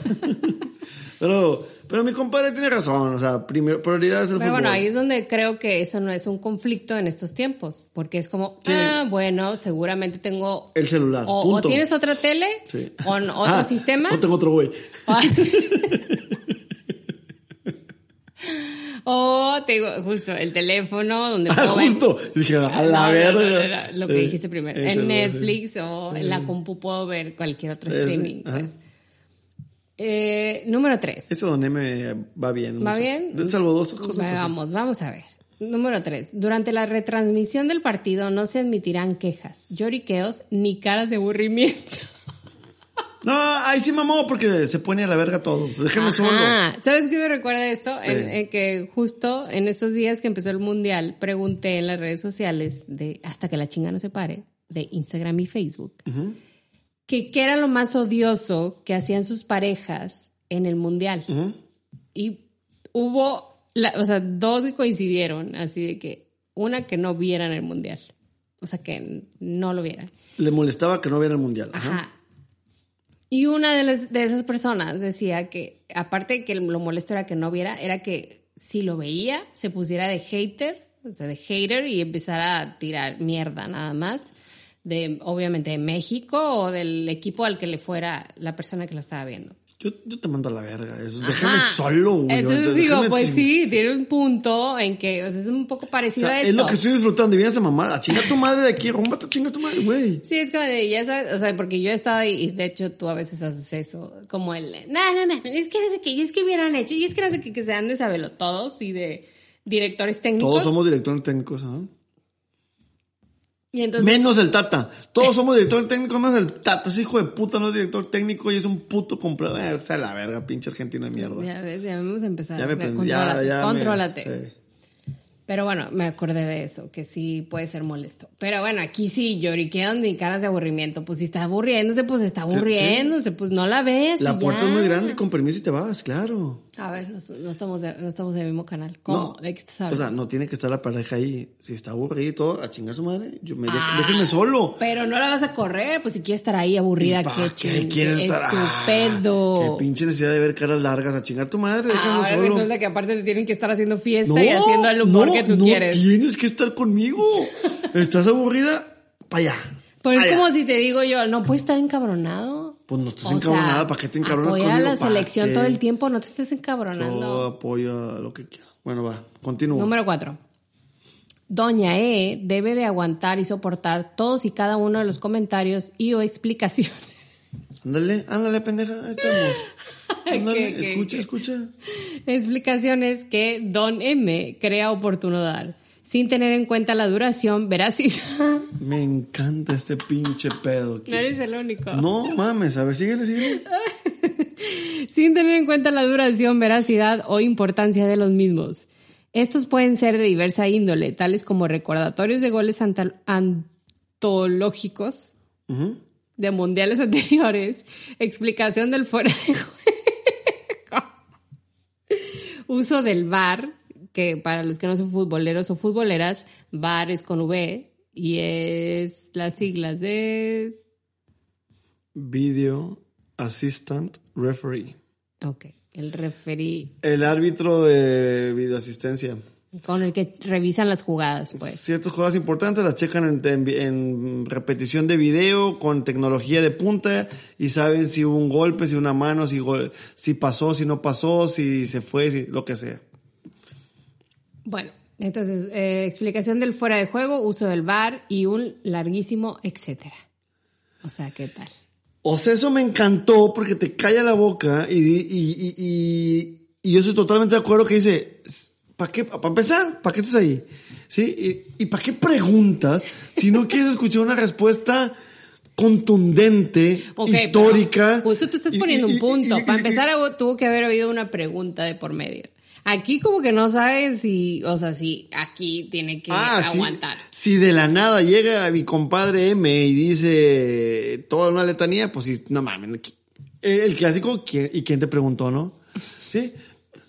pero, pero mi compadre tiene razón. O sea, primer, prioridad es el Pero fútbol. bueno, ahí es donde creo que eso no es un conflicto en estos tiempos, porque es como, Sí. ah, bueno, seguramente tengo... El celular. O, tienes otra tele, Sí. o n- otro Ah, sistema, O tengo otro güey. o tengo justo el teléfono donde Ah, puedo ver- justo. Dije, a la No, verga. no, lo que Eh, dijiste primero. En Netflix o en la compu puedo ver cualquier otro streaming. pues. Eh, número tres. Ese don M va bien. ¿Va bien? Salvo dos cosas. Vamos, vamos a ver. Número tres. Durante la retransmisión del partido no se admitirán quejas, lloriqueos ni caras de aburrimiento. No, ahí sí mamó porque se pone a la verga todos. Déjenme solo. ¿Sabes qué me recuerda esto? En, Sí. en que justo en esos días que empezó el mundial, pregunté en las redes sociales de hasta que la chinga no se pare, de Instagram y Facebook, que qué era lo más odioso que hacían sus parejas en el mundial. Y hubo, la- o sea, dos que coincidieron, así de que una que no vieran el mundial. O sea, que no lo vieran. Le molestaba que no viera el mundial. Ajá. Ajá. Y una de, las- de esas personas decía que, aparte de que lo molesto era que no viera, era que si lo veía, se pusiera de hater, o sea, de hater y empezara a tirar mierda nada más, de obviamente de México o del equipo al que le fuera la persona que lo estaba viendo. Yo, yo te mando a la verga. Eso. Déjame solo, güey. Entonces digo, Déjame pues sí, tiene un punto en que o sea, es un poco O parecido sea, a es esto. lo que estoy disfrutando. Y vienes a mamar. A chingar tu madre de aquí. Rómbate a chingar tu madre, güey. Sí, es como de, ya sabes, o sea, porque yo he estado ahí, y de hecho tú a veces haces eso, como el, no, no, no, es que no sé qué, y es que hubieran hecho, y es que no sé qué, que sean de sabelo todos y de directores técnicos. Todos somos directores técnicos, ¿ah? Y entonces, Menos el Tata. Todos somos directores técnicos, menos el Tata. Ese hijo de puta no es director técnico y es un puto completo. Eh, o sea, la verga, pinche Argentina mierda. ya ves, ya vamos a empezar. Ya me prendí. Ya, contrólate, me- sí. Pero bueno, me acordé de eso, que sí puede ser molesto. Pero bueno, aquí sí, lloriquean ni caras de aburrimiento. Pues si está aburriéndose, pues está aburriéndose, pues no la ves. La puerta ya. es muy grande, con permiso y te vas, claro. A ver, no, no estamos, de- no estamos en el mismo canal. ¿Cómo? No. ¿De qué O sea, no tiene que estar la pareja ahí. Si está aburrido y todo, a chingar su madre, yo me Ah, déjenme solo. Pero no la vas a correr, pues si quieres estar ahí aburrida, ¿Y pa' qué quieres es estar? Ah, pedo. Qué pinche necesidad de ver caras largas a chingar tu madre, déjame solo. resulta que aparte te tienen que estar haciendo fiesta y haciendo el humor no, que tú no quieres. tienes que estar conmigo. ¿Estás aburrida? Pa' allá. Pero es allá. como si te digo yo, no puedes estar encabronado. Pues no O sea, encabronada, ¿para qué te encabronas apoya conmigo? a la ¿Pa' selección qué? todo el tiempo, no te estés Yo encabronando. apoyo a lo que quiera. Bueno, va, continúo. Número cuatro. Doña E debe de aguantar y soportar todos y cada uno de los comentarios y o explicaciones. Ándale, ándale, pendeja, ahí estamos. Ándale, ¿Qué, qué, escucha, qué? escucha. explicaciones que Don M crea oportuno dar, sin tener en cuenta la duración, veracidad. Me encanta este pinche pedo. aquí. No eres el único. No mames, a ver, síguele, síguele. Sin tener en cuenta la duración, veracidad o importancia de los mismos. Estos pueden ser de diversa índole, tales como recordatorios de goles antológicos de mundiales anteriores, explicación del fuera de juego, uso del VAR, que para los que no son futboleros o futboleras, VAR es con V y es las siglas de... Video Assistant Referee. Ok, el referí. El árbitro de videoasistencia. con el que revisan las jugadas, pues. Ciertas jugadas importantes las checan en, en- en repetición de video con tecnología de punta y saben si hubo un golpe, si una mano, si, gol- si pasó, si no pasó, si se fue, si, lo que sea. Bueno, entonces, eh, explicación del fuera de juego, uso del bar y un larguísimo etcétera. O sea, ¿qué tal? O sea, eso me encantó porque te calla la boca y, y, y, y- y yo estoy totalmente de acuerdo que dice, ¿para qué? Para empezar, ¿para qué estás ahí? ¿Sí? ¿Y, y para qué preguntas si no quieres escuchar una respuesta contundente, histórica? Justo tú estás poniendo un punto. Para empezar, tuvo que haber habido una pregunta de por medio. Aquí como que no sabes si, o sea, si aquí tiene que Ah, aguantar. Si de la nada llega mi compadre M y dice toda una letanía, pues sí, no mames. El, clásico, ¿quién- ¿y quién te preguntó, no? ¿Sí?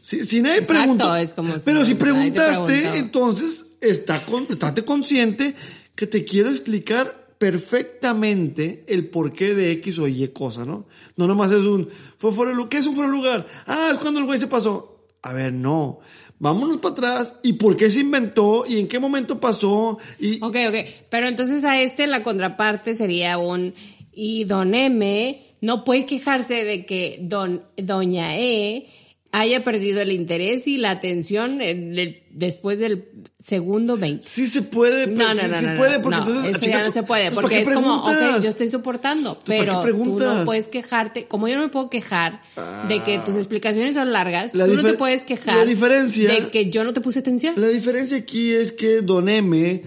Si, si nadie Exacto, preguntó. es como si pero si preguntaste, entonces está con, estate consciente que te quiero explicar perfectamente el porqué de X o Y cosa, ¿no? No nomás es un, fue fuera de lugar. ¿Qué es un fuera de lugar? Ah, es cuando el güey se pasó. A ver, no. Vámonos para atrás. ¿Y por qué se inventó? ¿Y en qué momento pasó? Y, Ok, ok. Pero entonces a este la contraparte sería un... Y don M no puede quejarse de que don, doña E haya perdido el interés y la atención en el- después del segundo 20. Sí se puede, pero No, no, sí no, se no, puede, no, porque no, entonces... eso chica, ya no se puede, porque es ¿para qué como, ok, yo estoy soportando, ¿para qué pero tú no puedes quejarte, como yo no me puedo quejar de que tus explicaciones son largas, La tú no te puedes la quejar diferencia- de que yo no te puse atención. La diferencia aquí es que Don M,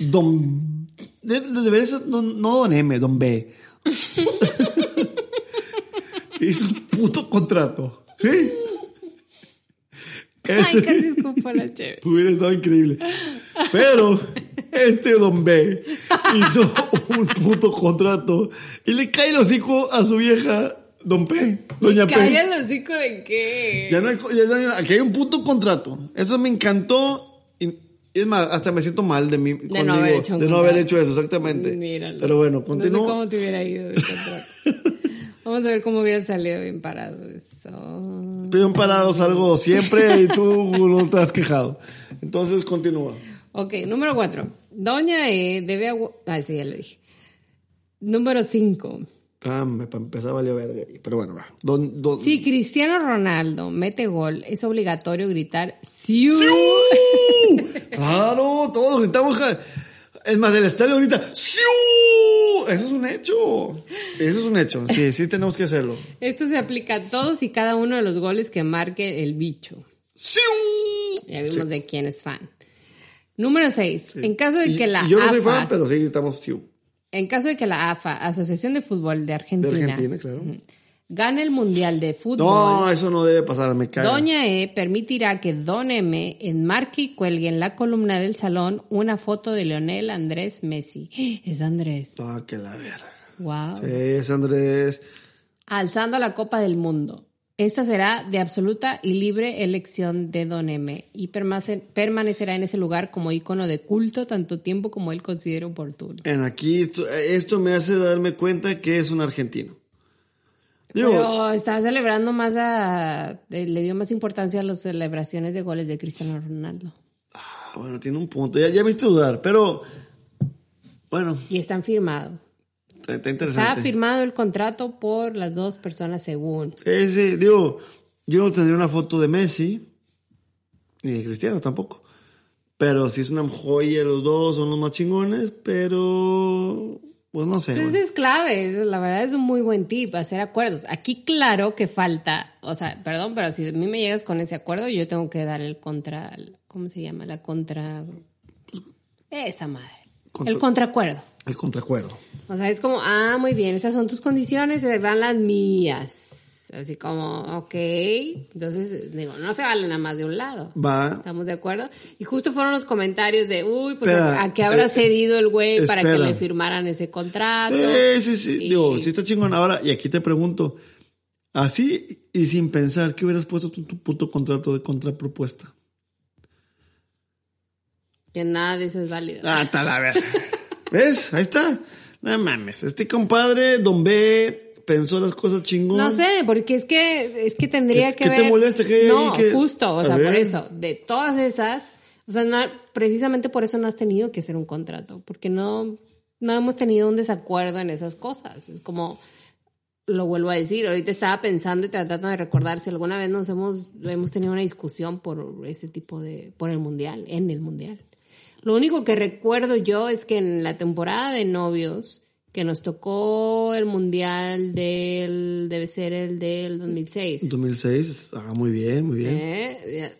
Don... de- de- ser don- no Don M, Don B. Hizo un puto contrato. ¿Sí? Ay, Ese casi escupo la chévere. hubiera estado increíble. Pero este Don B hizo un puto contrato y le cae el hocico a su vieja Don P, Doña P. Calla el hocico de qué. Ya no hay, ya no hay- aquí hay un puto contrato. Eso me encantó. Y, es más, hasta me siento mal de mí. conmigo, no haber hecho de no haber hecho eso, exactamente. Míralo. Pero bueno, No sé continúo. cómo te hubiera ido de contrato. Vamos a ver cómo hubiera salido bien parado eso. Bien parado salgo siempre y tú no te has quejado. Entonces continúa. Ok, número cuatro. Doña E debe agu- Ah, sí, ya lo dije. Número cinco. Ah, me para empezar valió verga. Pero bueno, va. Don, don, Si Cristiano Ronaldo mete gol, es obligatorio gritar ¡Siu! ¡Siu! Claro, todos gritamos. Es más, del estadio ahorita. ¡Siu! Eso es un hecho. Eso es un hecho. Sí, sí tenemos que hacerlo. Esto se aplica a todos y cada uno de los goles que marque el bicho. ¡Siu! Ya vimos de quién es fan. Número 6. En caso de Y- que la yo no soy AFA, fan, pero sí gritamos ¡Siu! en caso de que la AFA, Asociación de Fútbol de De Argentina, Argentina, claro. Gane el Mundial de Fútbol, No, eso no debe pasar, me cae. Doña E permitirá que Don M enmarque y cuelgue en la columna del salón una foto de Leonel Andrés Messi. Es Andrés. Ah, que la verga. Wow. Sí, es Andrés. Alzando la Copa del Mundo. Esta será de absoluta y libre elección de Don M y permanecerá en ese lugar como icono de culto tanto tiempo como él considere oportuno. En aquí, esto, esto me hace darme cuenta que es un argentino. Digo, Pero está celebrando más a... eh, Le dio más importancia a las celebraciones de goles de Cristiano Ronaldo. ah, bueno, tiene un punto. Ya, ya me hiciste dudar, pero bueno, Y están firmados. está, está Está interesante. firmado el contrato por las dos personas según. Sí, sí, digo, yo no tendría una foto de Messi, ni de Cristiano tampoco. Pero sí es una joya los dos, son los más chingones, pero pues no sé. Entonces es clave, la verdad es un muy buen tip, hacer acuerdos. Aquí claro que falta, o sea, perdón, pero si a mí me llegas con ese acuerdo, yo tengo que dar el contra, ¿cómo se llama? La contra... Esa madre. Contra- El contraacuerdo. El contracuerdo. O sea, es como, ah, muy bien, esas son tus condiciones, se van las mías. Así como, ok. Entonces, digo, no se valen a más de un lado. Va. ¿Estamos de acuerdo? Y justo fueron los comentarios de, uy, pues Espera, a, a qué habrá eh, cedido el güey para que le firmaran ese contrato. Sí, sí, sí. Y- Digo, sí está chingón. Ahora, y aquí te pregunto, así y sin pensar, ¿qué hubieras puesto tu, tu puto contrato de contrapropuesta? Que nada de eso es válido. Ah, está la verga. ¿Ves? Ahí está. No mames. Este compadre, Don B, pensó las cosas chingón. No sé, porque es que, es que tendría ¿Qué- que qué te molesta que No, que- justo, o sea, por eso, de todas esas, o sea, no- precisamente por eso no has tenido que hacer un contrato, porque no, no hemos tenido un desacuerdo en esas cosas. Es como, lo vuelvo a decir, ahorita estaba pensando y tratando de recordar si alguna vez nos hemos, hemos tenido una discusión por ese tipo de, por el mundial, en el mundial. Lo único que recuerdo yo es que en la temporada de novios, que nos tocó el mundial del, debe ser el del 2006. 2006, ah, muy bien, muy bien. ¿Eh?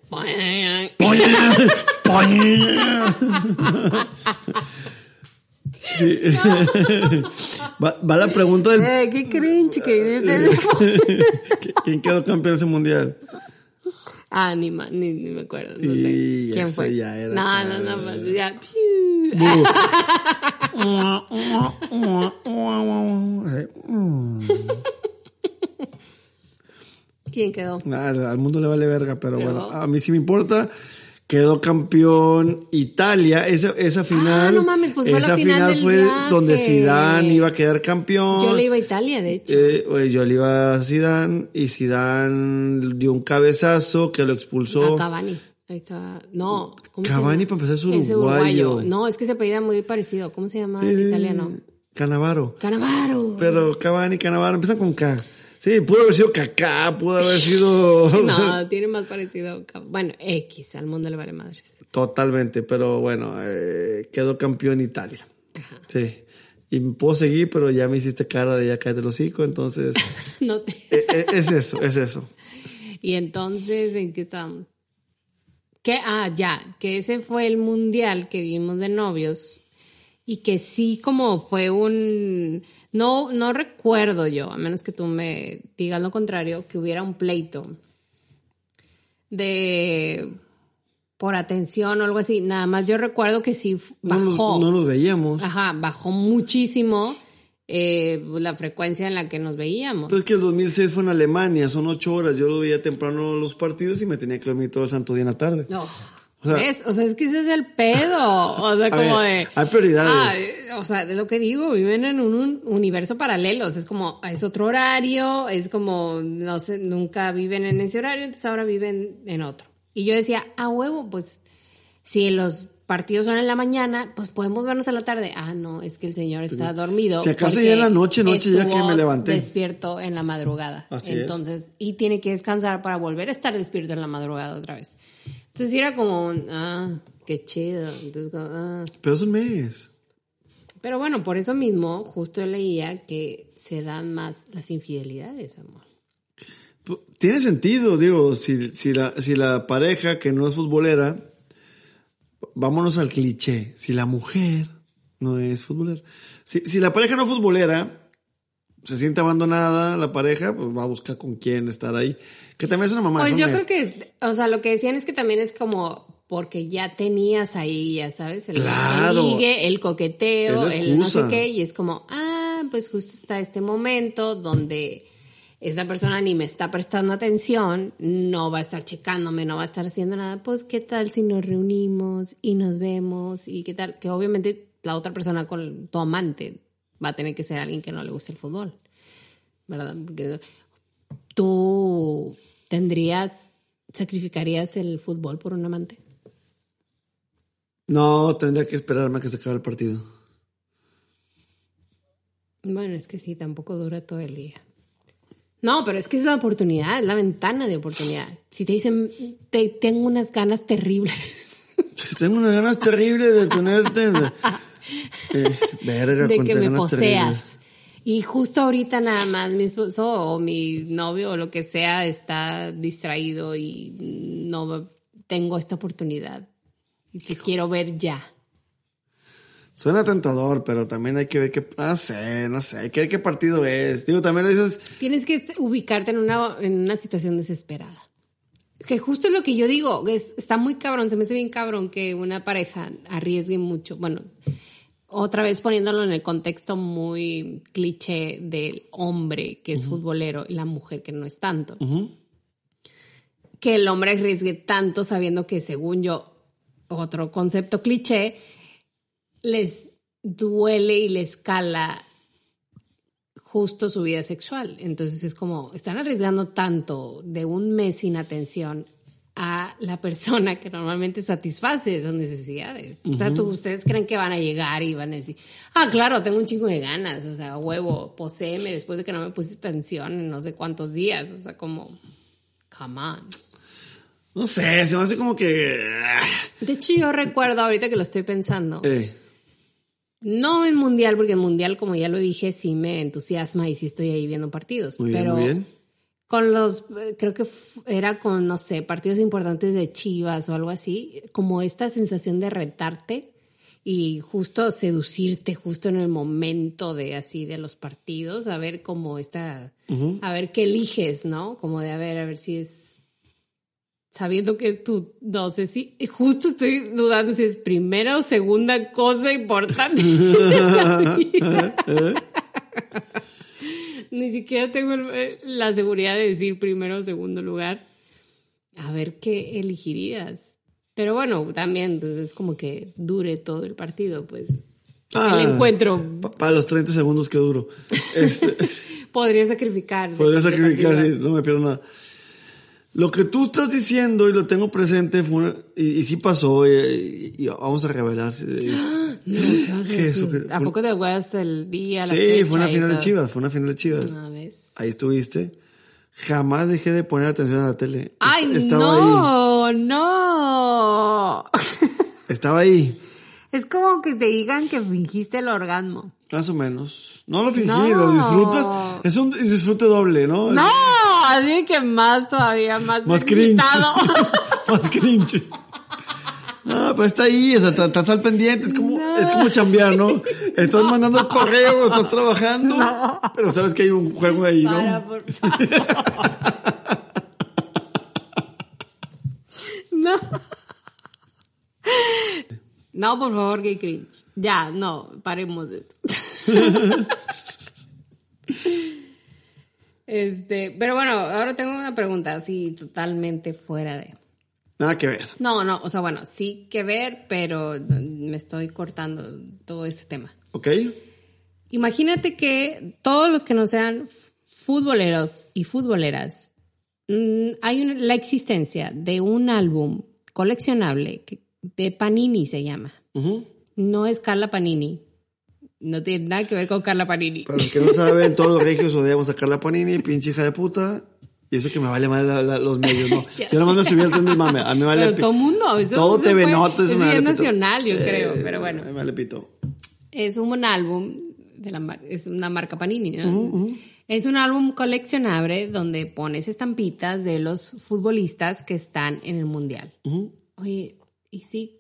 Sí. va, va la pregunta del Eh, qué cringe que ¿quién quedó campeón ese mundial. Ah, ni, ni, ni me acuerdo, no sé. Y ¿Quién eso fue? ya era no, acá. no, no, pues ya. ¿Quién quedó? Nada, al mundo le vale verga, pero, Pero- bueno, a mí sí me importa. Quedó campeón Italia, esa, esa final. Ah, no mames, pues esa final fue viaje. donde Zidane iba a quedar campeón. Yo le iba a Italia, de hecho. Eh, oye, yo le iba a Zidane y Zidane dio un cabezazo que lo expulsó. A Cavani. Ahí está. No. ¿cómo se Cavani, llama? para empezar, es Es uruguayo. No, es que se apellida muy parecido. ¿Cómo se llama Sí, el italiano? Canavaro. Canavaro. Pero Cavani, Canavaro, empiezan con K. Sí, pudo haber sido Kaká, pudo haber sido... No, tiene más parecido. Bueno, X, al mundo le vale madres. Totalmente, pero bueno, eh, quedó campeón Italia. Sí. Y puedo seguir, pero ya me hiciste cara de ya caer del hocico, entonces... No te... eh, eh, es eso, es eso. Y entonces, ¿en qué estábamos? Que, ah, ya, que ese fue el mundial que vimos de novios y que sí como fue un... No, no recuerdo yo, a menos que tú me digas lo contrario, que hubiera un pleito de... por atención o algo así. Nada más yo recuerdo que sí bajó. no nos veíamos. Ajá, bajó muchísimo eh, la frecuencia en la que nos veíamos. Pues es que el 2006 fue en Alemania, son ocho horas. Yo lo veía temprano los partidos y me tenía que dormir todo el santo día en la tarde. No. O sea- ¿Ves? O sea, es que ese es el pedo. O sea, como ver, de. hay prioridades. Ah, o sea, de lo que digo, viven en un, un universo paralelo. O sea, es como, es otro horario, es como, no sé, nunca viven en ese horario, entonces ahora viven en otro. Y yo decía, a huevo, pues, si los partidos son en la mañana, pues podemos vernos a la tarde. Ah, no, es que el señor está dormido. Si acaso ya en la noche, noche, ya que me levanté. Despierto en la madrugada. Así es. Entonces, y tiene que descansar para volver a estar despierto en la madrugada otra vez. Entonces era como, ah, qué chido. Entonces, como, ah. Pero es un mes. Pero bueno, por eso mismo, justo leía que se dan más las infidelidades, amor. Tiene sentido, digo, si, si, la, si la pareja que no es futbolera, vámonos al cliché, si la mujer no es futbolera, si, si la pareja no futbolera, se siente abandonada, la pareja, pues va a buscar con quién estar ahí, que también es una mamá. Pues es yo mes. creo que, o sea, lo que decían es que también es como porque ya tenías ahí, ya sabes, el, Claro. ligue, el coqueteo, el no sé qué, y es como, ah, pues justo está este momento donde esta persona ni me está prestando atención, no va a estar checándome, no va a estar haciendo nada, pues qué tal si nos reunimos y nos vemos y qué tal, que obviamente la otra persona con tu amante va a tener que ser alguien que no le guste el fútbol, ¿verdad? Porque tú tendrías, sacrificarías el fútbol por un amante. No, tendría que esperarme a que se acabe el partido. Bueno, es que sí, tampoco dura todo el día. No, pero es que es la oportunidad, es la ventana de oportunidad. Si te dicen, te, tengo unas ganas terribles. Tengo unas ganas terribles de tenerte. Eh, verga, de que me terribles. poseas. Y justo ahorita nada más mi esposo o mi novio o lo que sea está distraído y no tengo esta oportunidad. Y te quiero ver ya. Suena tentador, pero también hay que ver qué, no sé, no sé, hay que ver qué partido es. Digo, también a veces, Tienes que ubicarte en una, en una situación desesperada. Que justo es lo que yo digo, es- está muy cabrón, se me hace bien cabrón que una pareja arriesgue mucho. Bueno, otra vez poniéndolo en el contexto muy cliché del hombre que es futbolero y la mujer que no es tanto. Que el hombre arriesgue tanto sabiendo que según yo, otro concepto cliché, les duele y les cala justo su vida sexual. Entonces es como, están arriesgando tanto de un mes sin atención a la persona que normalmente satisface esas necesidades. O sea, ¿tú, ustedes creen que van a llegar y van a decir, ah, claro, tengo un chingo de ganas, o sea, huevo, poseeme después de que no me pusiste atención en no sé cuántos días, o sea, como, come on. No sé, se me hace como que... ah, De hecho, yo recuerdo ahorita que lo estoy pensando, Eh, no en mundial, porque en mundial, como ya lo dije, sí me entusiasma y sí estoy ahí viendo partidos, muy bien, pero muy bien. con los, eh, creo que era con, no sé, partidos importantes de Chivas o algo así, como esta sensación de retarte y justo seducirte justo en el momento de así de los partidos, a ver cómo está, a ver qué eliges, ¿no? Como de a ver, a ver si es sabiendo que es tu, no sé si, justo estoy dudando si es primera o segunda cosa importante. de la vida. Ni siquiera tengo eh, la seguridad de decir primero o segundo lugar. A ver qué elegirías. Pero bueno, también pues, es como que dure todo el partido, pues. Ah, el encuentro pa- para los 30 segundos que duro. Este, podría sacrificar. podría sacrificar, sí, no me pierdo nada. Lo que tú estás diciendo y lo tengo presente fue una- y, y sí pasó y, y vamos a revelar. No, ¿qué vas a Jesús, ¿A fue- poco te acuerdas el día? la Sí, fecha fue una final de? Chivas, fue una final de Chivas. Ah, ¿ves? Ahí estuviste. Jamás dejé de poner atención a la tele. ¡Ay, Est- Estaba ahí. no! ¡No! Estaba ahí. es como que te digan que fingiste el orgasmo. Más o menos. No lo fingí, No. lo disfrutas. Es un disfrute doble, ¿no? ¡No! Así que más todavía, más, Más cringe. Más cringe. No, pues está ahí, o sea, estás al pendiente, es como, es como chambear, ¿no? Estás mandando correo, estás trabajando, pero sabes que hay un juego ahí, ¿no? Para, por favor. No. No, por favor, que cringe. Ya, no, paremos de esto. Este, pero bueno, ahora tengo una pregunta así totalmente fuera de. Nada que ver. No, no, o sea, bueno, sí que ver, pero me estoy cortando todo ese tema. ¿Ok? Imagínate que todos los que no sean futboleros y futboleras, mm, hay una- la existencia de un álbum coleccionable que- de Panini se llama. Ujú. No es Carla Panini. No tiene nada que ver con Carla Panini. Para los que no saben, todos los regios odiamos a Carla Panini, pinche hija de puta. Y eso que me vale mal la- la- los medios, ¿no? Yo nomás me subí al tren del mame. A mí me vale Pero todo el mundo. Eso, Todo eso TV Notas es pito. nacional, yo Eh, creo. Pero bueno. Me vale pito. es un álbum de la es una marca Panini, ¿no? Es un álbum coleccionable donde pones estampitas de los futbolistas que están en el mundial. Ujú. Oye, y sí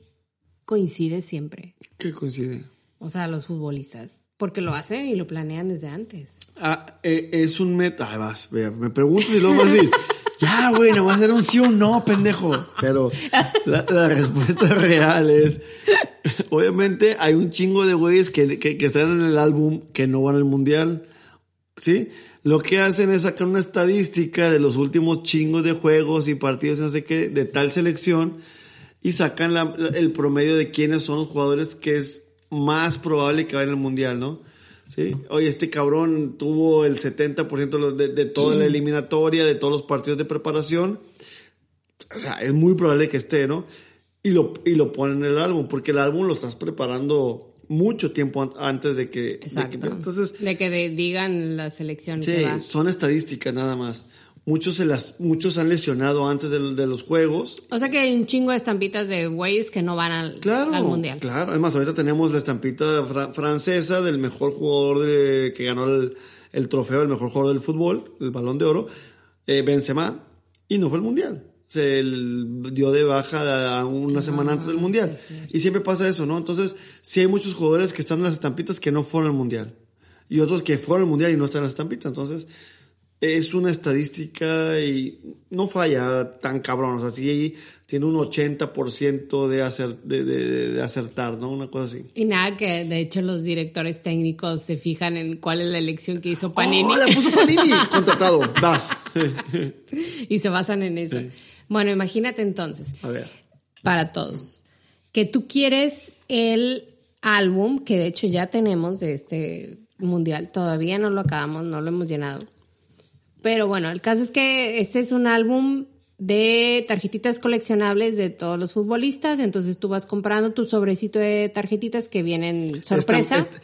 coincide siempre. ¿Qué coincide? O sea, los futbolistas, porque lo hacen y lo planean desde antes. Ah, eh, es un meta. Ay, vas, vea, me preguntas y luego vas a decir, ya, güey, no va a ser un sí o un no, pendejo. Pero la, la respuesta real es, obviamente hay un chingo de güeyes que, que, que están en el álbum que no van al mundial. ¿Sí? Lo que hacen es sacar una estadística de los últimos chingos de juegos y partidos, no sé qué, de tal selección y sacan la- la- el promedio de quiénes son los jugadores que es más probable que vayan al mundial, ¿no? Sí. Oye, este cabrón tuvo el 70% de, toda la eliminatoria, de todos los partidos de preparación. O sea, es muy probable que esté, ¿no? Y lo, y lo ponen en el álbum, porque el álbum lo estás preparando mucho tiempo an- antes de que... de que- Exacto. entonces, de que de- digan la selección Sí, que va. son estadísticas nada más. Muchos se las, muchos han lesionado antes de, de los juegos. O sea que hay un chingo de estampitas de güeyes que no van al, Claro, al mundial. claro. Además, ahorita tenemos la estampita fra- francesa del mejor jugador de- que ganó el, el trofeo del mejor jugador del fútbol, el Balón de Oro, eh, Benzema, y no fue el mundial. Se dio de baja una semana antes del mundial. Y siempre pasa eso, ¿no? Entonces, sí hay muchos jugadores que están en las estampitas que no fueron al mundial. Y otros que fueron al mundial y no están en las estampitas. Entonces, es una estadística y no falla tan cabrón. O sea, sí tiene un 80% de, acer, de, de- de acertar, ¿no? Una cosa así. Y nada, que de hecho los directores técnicos se fijan en cuál es la elección que hizo Panini ¡Oh, la puso Panini! Contratado. Vas. y se basan en eso. Bueno, imagínate entonces, A ver. para todos, que tú quieres el álbum, que de hecho ya tenemos de este mundial. Todavía no lo acabamos, no lo hemos llenado. Pero bueno, el caso es que este es un álbum de tarjetitas coleccionables de todos los futbolistas. Entonces tú vas comprando tu sobrecito de tarjetitas que vienen sorpresa. Estam- est-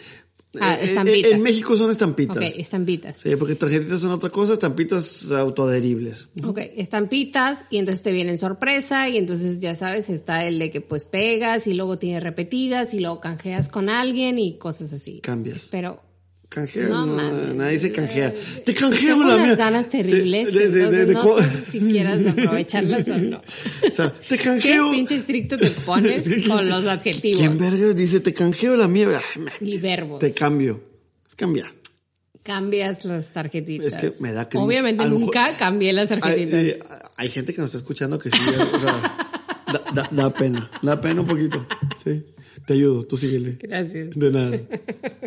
Ah, eh, estampitas. En México son estampitas. Ok, estampitas. Sí, porque tarjetitas son otra cosa, estampitas autoadheribles. Ok, estampitas y entonces te vienen sorpresa y entonces ya sabes, está el de que pues pegas y luego tienes repetidas y luego canjeas con alguien y cosas así. Cambias. Pero Canjea, No no, mames. nadie se canjea. Te canjeo la mía. ganas terribles, De- de- de- entonces de- no sé si quieras aprovecharlas o no. O sea, te Qué canjeo. pinche estricto te pones con ¿quién- los adjetivos ¿Quién verga dice te canjeo la mía? Y verbos. Te cambio. Es cambiar. Cambias las tarjetitas. Es que me da cringe. Obviamente nunca cambié las tarjetitas. eh, hay gente que nos está escuchando que sí, o sea, da, da- da pena, da pena un poquito. Sí, te ayudo, tú síguele. Gracias. De nada.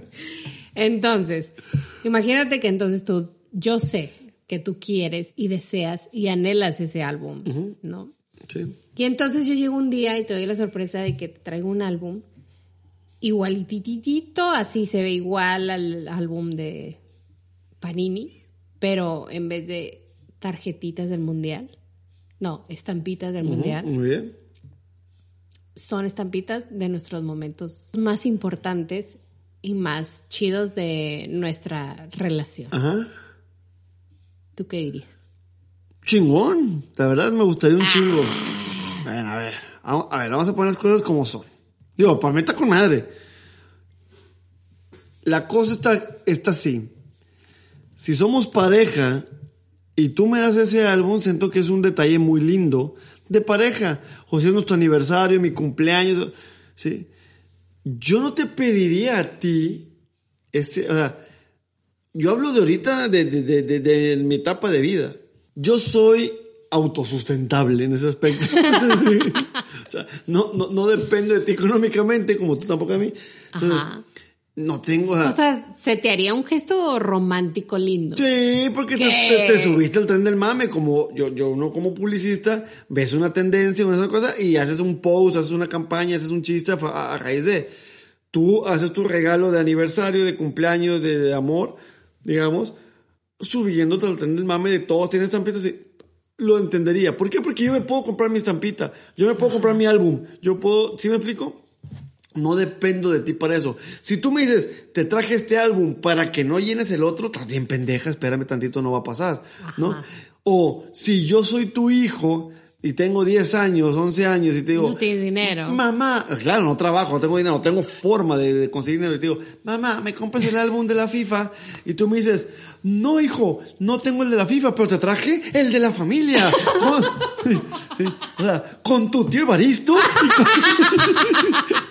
Entonces, imagínate que entonces tú, yo sé que tú quieres y deseas y anhelas ese álbum, ¿no? Sí. Y entonces yo llego un día y te doy la sorpresa de que te traigo un álbum igualititito, así se ve igual al álbum de Panini, pero en vez de tarjetitas del mundial, no, estampitas del mundial, Muy bien. Son estampitas de nuestros momentos más importantes y más chidos de nuestra relación. Ajá. ¿Tú qué dirías? Chingón. La verdad me gustaría un chingo. Bueno, a ver. A ver, vamos a poner las cosas como son. Digo, para mí está con madre. La cosa está, está así. Si somos pareja y tú me das ese álbum, siento que es un detalle muy lindo de pareja. Sea, es nuestro aniversario, mi cumpleaños. ¿sí? Yo no te pediría a ti ese, o sea, yo hablo de ahorita de, de, de, de- mi etapa de vida. Yo soy autosustentable en ese aspecto. O sea, no, no, no dependo de ti económicamente, como tú tampoco de mí. No tengo... o sea, O sea, se te haría un gesto romántico lindo. Sí, porque te, te- te subiste al tren del mame, como yo, yo no como publicista, ves una tendencia, una cosa, y haces un post, haces una campaña, haces un chiste a, a raíz de, tú haces tu regalo de aniversario, de cumpleaños, de, de amor, digamos, subiéndote al tren del mame de todos tienen estampitas y lo entendería. ¿Por qué? Porque yo me puedo comprar mi estampita, yo me puedo comprar mi álbum, yo puedo, ¿sí me explico? No dependo de ti para eso. Si tú me dices, te traje este álbum para que no llenes el otro, estás bien pendeja, espérame tantito, no va a pasar, ¿no? O si yo soy tu hijo y tengo 10 años, 11 años y te digo, No tienes dinero. mamá, claro, no trabajo, no tengo dinero, no tengo forma de, de conseguir dinero. Y te digo, mamá, me compras el álbum de la FIFA. Y tú me dices, no, hijo, no tengo el de la FIFA, pero te traje el de la familia. Sí, sí, o sea, con tu tío Evaristo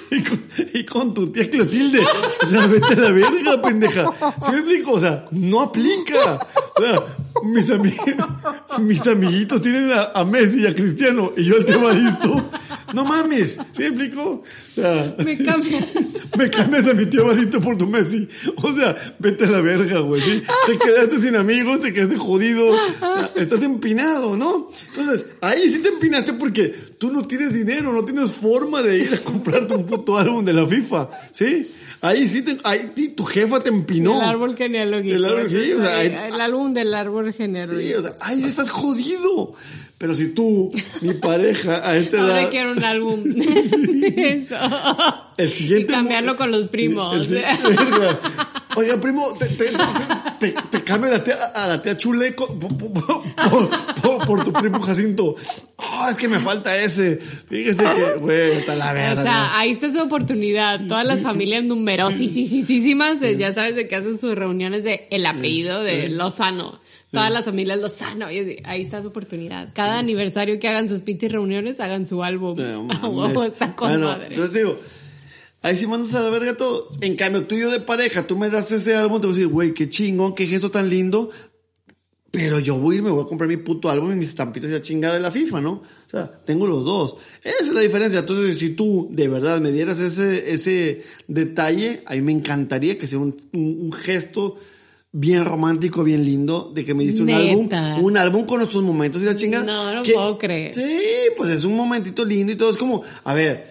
y con, y tu tía Clotilde. O sea, vete a la verga, pendeja. ¿Sí me explico? O sea, no aplica. O sea, mis, mis amiguitos tienen a, a Messi y a Cristiano y yo al tío Evaristo. No mames, ¿sí me explico? O sea, Me cambias. me cambias a mi tío Evaristo por tu Messi. O sea, vete a la verga, güey, ¿sí? Te quedaste sin amigos, te quedaste jodido. O sea, estás empinado, ¿no? Entonces, ahí sí te empinaste porque tú no tienes dinero, no tienes forma de ir a comprarte un puto álbum de la FIFA, ¿sí? Ahí sí te, ahí tu jefa te empinó. El árbol genealógico. El árbol, sí, o sea, el, hay- el álbum del árbol genealógico. Sí, o sea, ahí estás jodido. Pero si tú, mi pareja, a esta Ahora edad, quiero un álbum eso. el siguiente... Y cambiarlo con los primos. El. Oiga, primo, te, te, te, te, te cambio a la tía, a la tía Chule co- po- po- po- por, por- por tu primo Jacinto. Oh, es que me falta ese. Fíjese que, güey, está la O verga. sea, ahí está su oportunidad. Todas las familias numerosísimas, ya sabes de que hacen sus reuniones de el apellido de Lozano. Todas las familias Lozano. y así, ahí está su oportunidad. Cada aniversario que hagan sus pinches reuniones, hagan su álbum. No está con Bueno, madre. Entonces digo, ahí sí mandas a la verga todo. En cambio, tú y yo de pareja, tú me das ese álbum, te voy a decir, güey, qué chingón, qué gesto tan lindo. Pero yo voy ir, me voy a comprar mi puto álbum y mis estampitas y la chingada de la FIFA, ¿no? O sea, tengo los dos. Esa es la diferencia. Entonces, si tú de verdad me dieras ese, ese detalle, a mí me encantaría que sea un, un- un gesto bien romántico, bien lindo, de que me diste un Neta. álbum, un álbum con nuestros momentos y la chingada. No, no que- puedo creer. Sí, pues es un momentito lindo y todo. Es como, a ver,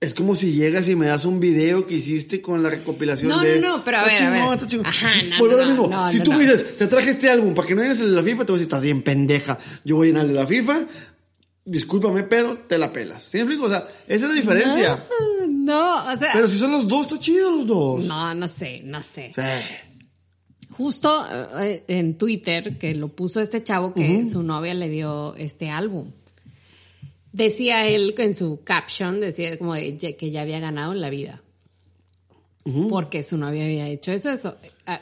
Es como si llegas y me das un video que hiciste con la recopilación No, de... no, no, pero a ver, a chingón, ver. está chingón. Ajá, no, Vuelvo a lo no, mismo. no, si no, tú no. me dices, te traje este álbum para que no vienes el de la FIFA, te voy a decir, estás bien pendeja. Yo voy a llenar el de la FIFA, discúlpame, pero te la pelas. ¿Sí me explico? O sea, esa es la diferencia. No, o sea. Pero si son los dos, está chido los dos. No, no sé, no sé. Sí. Justo eh, en Twitter, que lo puso este chavo que su novia le dio este álbum. Decía él en su caption, decía como de que ya había ganado en la vida. Porque su novia había hecho eso. eso. A,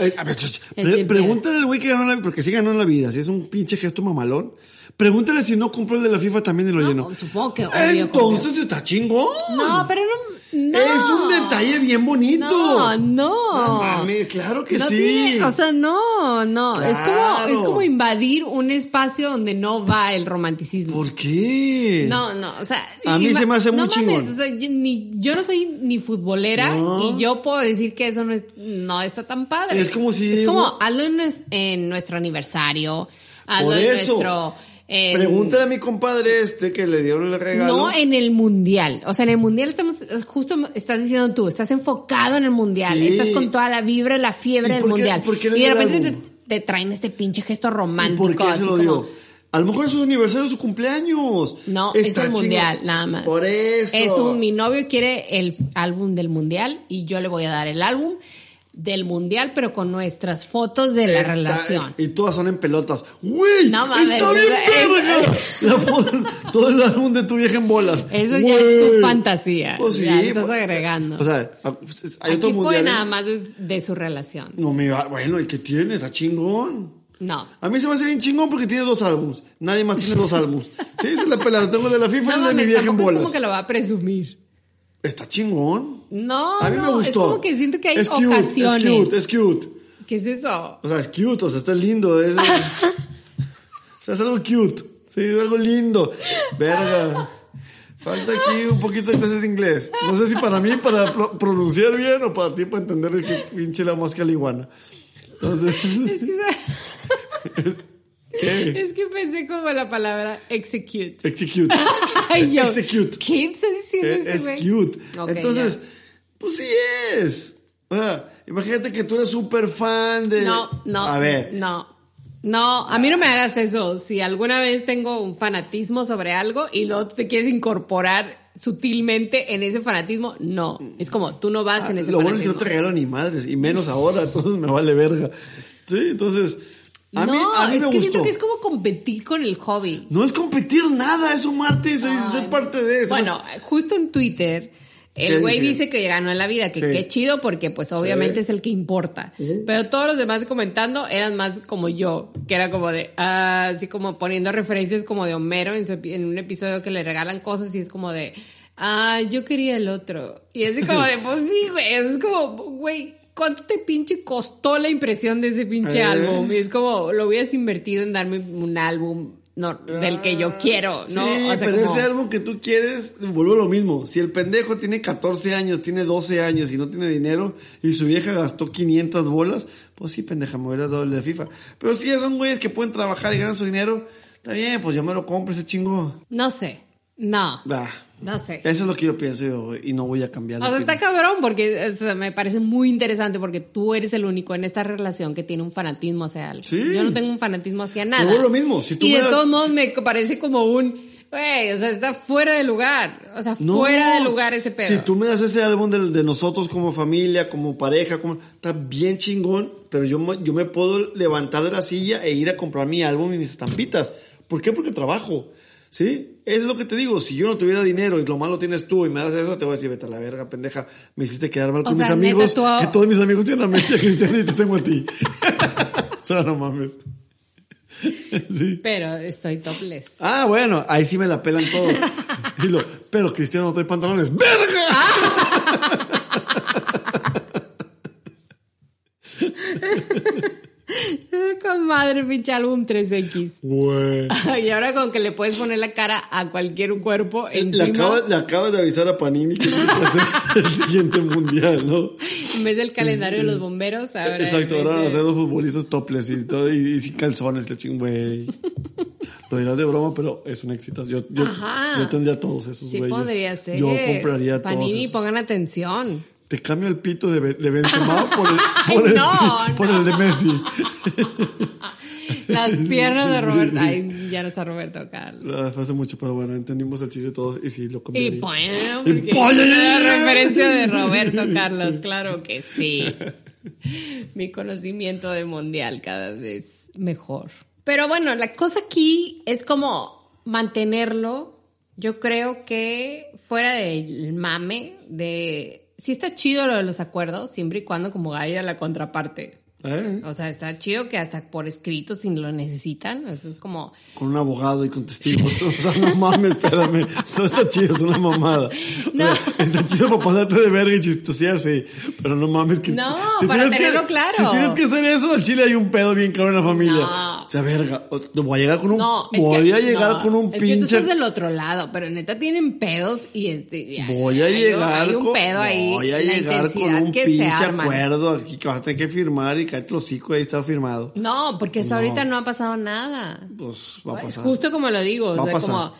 Eh, a ver, ch- ch- Es pre- bien pregúntale al güey que ganó la vida, porque sí ganó en la vida, si es un pinche gesto mamalón. Pregúntale si no compró el de la FIFA también y lo No, llenó. supongo que obvio Entonces está chingón. No, pero no. No. Es un detalle bien bonito. No, no. No mames, claro que No sí. tiene- o sea, no, no. Es, como, Claro. es como invadir un espacio donde no va el romanticismo. ¿Por qué? No, no, o sea. A mí se me hace muy no chingón. mames, o sea, yo, ni, yo no soy ni futbolera y yo puedo decir que eso no, es, no está tan padre. Es como si- Es como, hazlo en, en nuestro aniversario, hazlo Por eso. nuestro. En- Pregúntale a mi compadre este que le dieron el regalo. No en el mundial. O sea, en el mundial estamos, justo estás diciendo tú, estás enfocado en el mundial. Sí. Estás con toda la vibra, la fiebre ¿Y del mundial. por qué no y de repente te, traen este pinche gesto ¿Y romántico. por qué se lo como- dio? A lo mejor es su aniversario, su cumpleaños. No, es el mundial, nada más. Por eso. Es un, mi novio quiere el álbum del mundial y yo le voy a dar el álbum del mundial, pero con nuestras fotos de la relación. Y todas son en pelotas. ¡Güey! No mames, ¡Está bien, eso- verga! La foto- todo el álbum de tu vieja en bolas. Eso ya es tu fantasía. Pues sí, ya estás agregando. O sea, hay Aquí otros fue mundiales. nada más de, de su relación. No me va. Bueno, ¿y qué tienes? Está chingón. No. A mí se me hace bien chingón porque tiene dos álbums. Nadie más tiene dos álbums. Sí, se la pelaron. Tengo el de la FIFA y No el de mi vieja en es bolas. como que lo va a presumir. Está chingón. No, A mí no, me gustó. es como que siento que hay es cute, ocasiones. Es cute, es cute. ¿Qué es eso? O sea, es cute, o sea, está lindo. Es, o sea, es algo cute. Sí, es algo lindo. Verga. Falta aquí un poquito de clases de inglés. No sé si para mí, para pro- pronunciar bien, o para ti, para entender que pinche la mosca liguana. Entonces, Es que, ¿qué? es que pensé como la palabra execute. Execute. Yo, Execute. ¿Qué está Eh, es güey? cute. Ok, Entonces, ya. pues sí es. O sea, imagínate que tú eres súper fan de. No, no. A ver. No. No, a mí no me hagas eso. Si alguna vez tengo un fanatismo sobre algo y luego te quieres incorporar sutilmente en ese fanatismo, no. Es como, tú no vas en ese Ah, Lo bueno es que fanatismo. no te regalo ni madres, y menos ahora, entonces me vale verga. Sí, entonces. A mí, no, a mí es me que gustó. siento que es como competir con el hobby. No es competir nada, es sumarte Ay. ser parte de eso. Bueno, justo en Twitter, ¿Qué el güey dice? dice que ganó en la vida, que Sí. qué chido porque pues obviamente Sí. es el que importa. Pero todos los demás comentando eran más como yo, que era como de, ah, así como poniendo referencias como de Homero en, su en un episodio que le regalan cosas y es como de, ah, yo quería el otro. Y así como de, pues sí, güey, es como, güey. ¿Cuánto te pinche costó la impresión de ese pinche Eh. álbum? Y es como, lo hubieras invertido en darme un álbum no, del que yo quiero, ¿no? Sí, O sea, pero como- ese álbum que tú quieres, vuelvo a lo mismo. Si el pendejo tiene 14 años, tiene 12 años y no tiene dinero y su vieja gastó 500 bolas, pues sí, pendeja, me hubieras dado el de FIFA. Pero si ya son güeyes que pueden trabajar y ganan su dinero, está bien, pues yo me lo compro ese chingo. No sé. No. Bah, No sé. eso es lo que yo pienso yo, y no voy a cambiar. O sea, está cabrón porque o sea, me parece muy interesante porque tú eres el único en esta relación que tiene un fanatismo hacia algo. Sí. Yo no tengo un fanatismo hacia nada. Es lo mismo, si tú y de das- todos modos me parece como un, güey, o sea, está fuera de lugar. O sea, No, fuera de lugar ese pedo. Si tú me das ese álbum de, de nosotros como familia, como pareja, como está bien chingón, pero yo, yo me puedo levantar de la silla e ir a comprar mi álbum y mis estampitas. ¿Por qué? Porque trabajo. ¿Sí? Es lo que te digo. Si yo no tuviera dinero y lo malo tienes tú y me das eso, te voy a decir, vete a la verga, pendeja. Me hiciste quedar mal O con sea, mis amigos. tú- Que todos mis amigos tienen a Messi, a Cristiano y te tengo a ti. o sea, no mames. sí. Pero estoy topless. Ah, bueno, ahí sí me la pelan todos. Y lo, pero Cristiano no trae pantalones. ¡Verga! Con madre, pinche álbum 3X. Güey. Y ahora con que le puedes poner la cara a cualquier cuerpo Le encima, le acaba de avisar a Panini que tiene que hacer el siguiente mundial, ¿no? en vez del calendario de los bomberos, ahora Exacto, ahora van a ser los futbolistas topless y todo, y, y sin calzones, le ching, güey. Lo dirás de broma, pero es un éxito. Yo, yo, tendría todos esos Sí güeyes. podría ser. Yo compraría todos Panini, pongan atención. Te cambio el pito de, de Benzema por el, por el, no, por no. el de Messi. Las piernas de Roberto. Ay, ya no está Roberto Carlos. Fue hace mucho, pero bueno, entendimos el chiste todos y sí, lo Y bueno, Y porque pollo, la referencia de Roberto Carlos, claro que sí. Mi conocimiento de mundial cada vez mejor. Pero bueno, la cosa aquí es como mantenerlo. Yo creo que fuera del mame, de... Sí está chido lo de los acuerdos, siempre y cuando como haya la contraparte. ¿Eh? O sea, está chido que hasta por escrito, si lo necesitan, eso es como... Con un abogado y con testigos. O sea, no mames, espérame. No está chido, es una mamada. No. Está chido para pasarte de verga y chistosearse. Pero no mames que. No, para tienes que- tenerlo claro. Si tienes que hacer eso, al chile hay un pedo bien caro en la familia. No. O sea, verga. o- Voy a llegar con un. No, voy a llegar no, con un es que tú pinche. estás del otro lado, pero neta tienen pedos y este. y hay- Voy a hay llegar hay un con, pedo ahí. voy a llegar con un pinche acuerdo aquí que vas a tener que firmar y cállate los hocico ahí está firmado. No, porque hasta No. ahorita no ha pasado nada. Pues va a Es pasar. justo como lo digo, Va o sea, pasar. como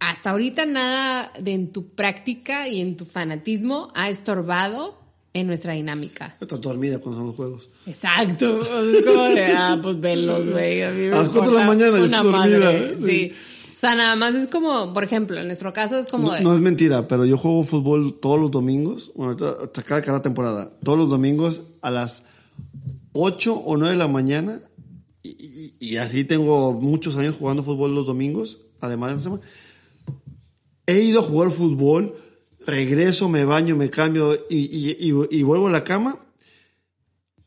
hasta ahorita nada de en tu práctica y en tu fanatismo ha estorbado en nuestra dinámica. Estás dormida cuando son los juegos. Exacto. O sea, es como de, ah, pues venlos, güey. A, las cuatro de la mañana yo estoy dormida, madre, sí. Sí. O sea, nada más es como, por ejemplo, en nuestro caso es como No, de. no es mentira, pero yo juego fútbol todos los domingos, bueno, hasta cada, cada temporada, todos los domingos a las 8 o 9 de la mañana, y, así tengo muchos años jugando fútbol los domingos, además de la semana. He ido a jugar fútbol, regreso, me baño, me cambio y vuelvo a la cama,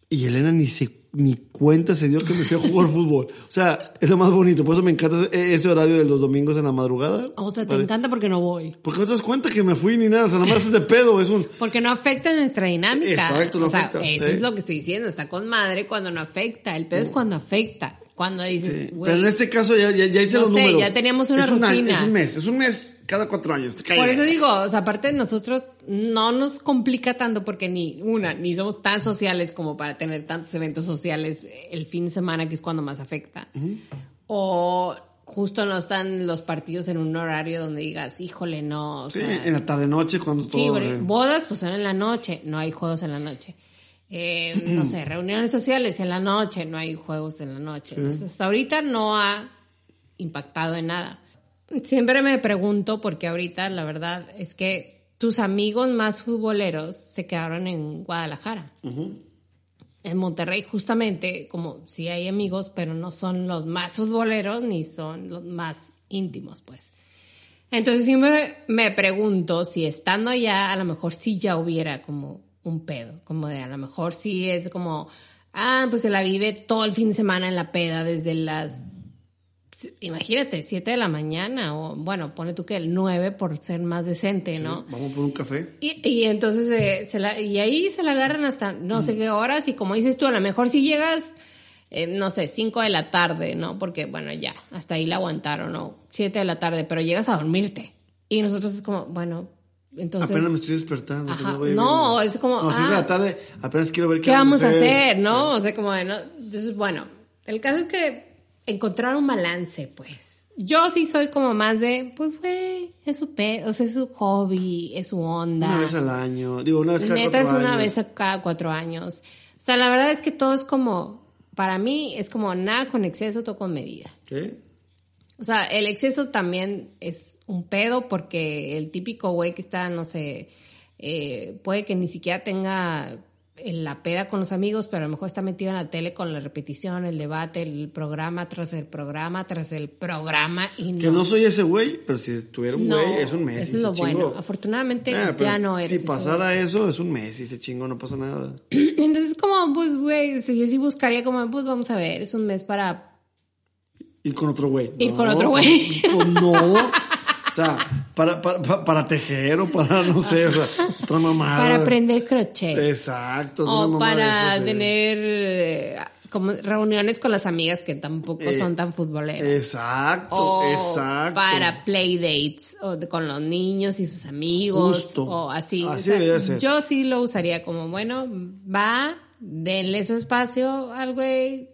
y Elena ni se ni cuenta se dio que me fui a jugar fútbol. O sea, es lo más bonito. Por eso me encanta ese, horario de los domingos en la madrugada. O sea, te encanta porque no voy. porque no te das cuenta que me fui ni nada, o sea, nada más es de pedo, es un... Porque no afecta nuestra dinámica. Exacto, no o sea, afecta, Eso sí. es lo que estoy diciendo. Está con madre cuando no afecta. El pedo es cuando afecta. Cuando dices, güey. Pero en este caso ya, ya, ya hice No los sé, números. ya teníamos una es rutina. es un mes, es un mes cada cuatro años. te cae. Por eso digo, o sea, aparte nosotros no nos complica tanto porque ni una, ni somos tan sociales como para tener tantos eventos sociales el fin de semana, que es cuando más afecta. O justo no están los partidos en un horario donde digas, híjole, no. O Sí, sea, en la tarde noche cuando Sí, todo... porque eh, bodas pues son en la noche, no hay juegos en la noche. Eh, no sé, reuniones sociales en la noche, no hay juegos en la noche. Entonces, hasta ahorita no ha impactado en nada. Siempre me pregunto, porque ahorita la verdad es que tus amigos más futboleros se quedaron en Guadalajara. En Monterrey, justamente, como sí hay amigos, pero no son los más futboleros ni son los más íntimos, pues. Entonces siempre me pregunto si estando allá a lo mejor sí ya hubiera como un pedo, como de a lo mejor sí es como, ah, pues se la vive todo el fin de semana en la peda desde las, imagínate, 7 de la mañana o bueno, pone tú que el 9 por ser más decente, ¿no? Vamos por un café. Y, y entonces eh, se la, y ahí se la agarran hasta no sé qué horas y como dices tú, a lo mejor si llegas, eh, no sé, 5 de la tarde, ¿no? Porque bueno, ya, hasta ahí la aguantaron, ¿no? 7 de la tarde, pero llegas a dormirte. Y nosotros es como, bueno, entonces... apenas me estoy despertando. Ajá, no, es como, No, si es de ah. la tarde, apenas quiero ver qué, ¿Qué vamos a hacer, no? O sea, como de, no. Entonces, bueno, el caso es que encontrar un balance, pues. Yo sí soy como más de, pues, güey, es su pe o sea, es su hobby, es su onda. Una vez al año. Digo, una vez cada Neta es cuatro una años. vez a cada cuatro años. O sea, la verdad es que todo es como, para mí es como nada con exceso, todo con medida. ¿Qué? O sea, el exceso también es un pedo porque el típico güey que está, no sé, eh, puede que ni siquiera tenga en la peda con los amigos, pero a lo mejor está metido en la tele con la repetición, el debate, el programa tras el programa tras el programa y no. Que no soy ese güey, pero si tuviera un No, güey, es un mes. Eso es lo bueno. Afortunadamente Ah, ya no eres Si pasara eso, es un mes y se chingo, no pasa nada. Entonces, como, pues, güey, o sea, yo sí buscaría como, pues, vamos a ver, es un mes para... Ir con otro güey. Ir No, con otro güey. no. O sea, para, para, para, tejer o para, no sé, o sea, otra mamada. Para aprender crochet. Exacto. una o para eh. tener eh, como reuniones con las amigas que tampoco Eh, son tan futboleras. Exacto, o exacto. para playdates o de- con los niños y sus amigos Justo. o así. Así O sea, debería ser. Yo sí lo usaría como, bueno, va, denle su espacio al güey.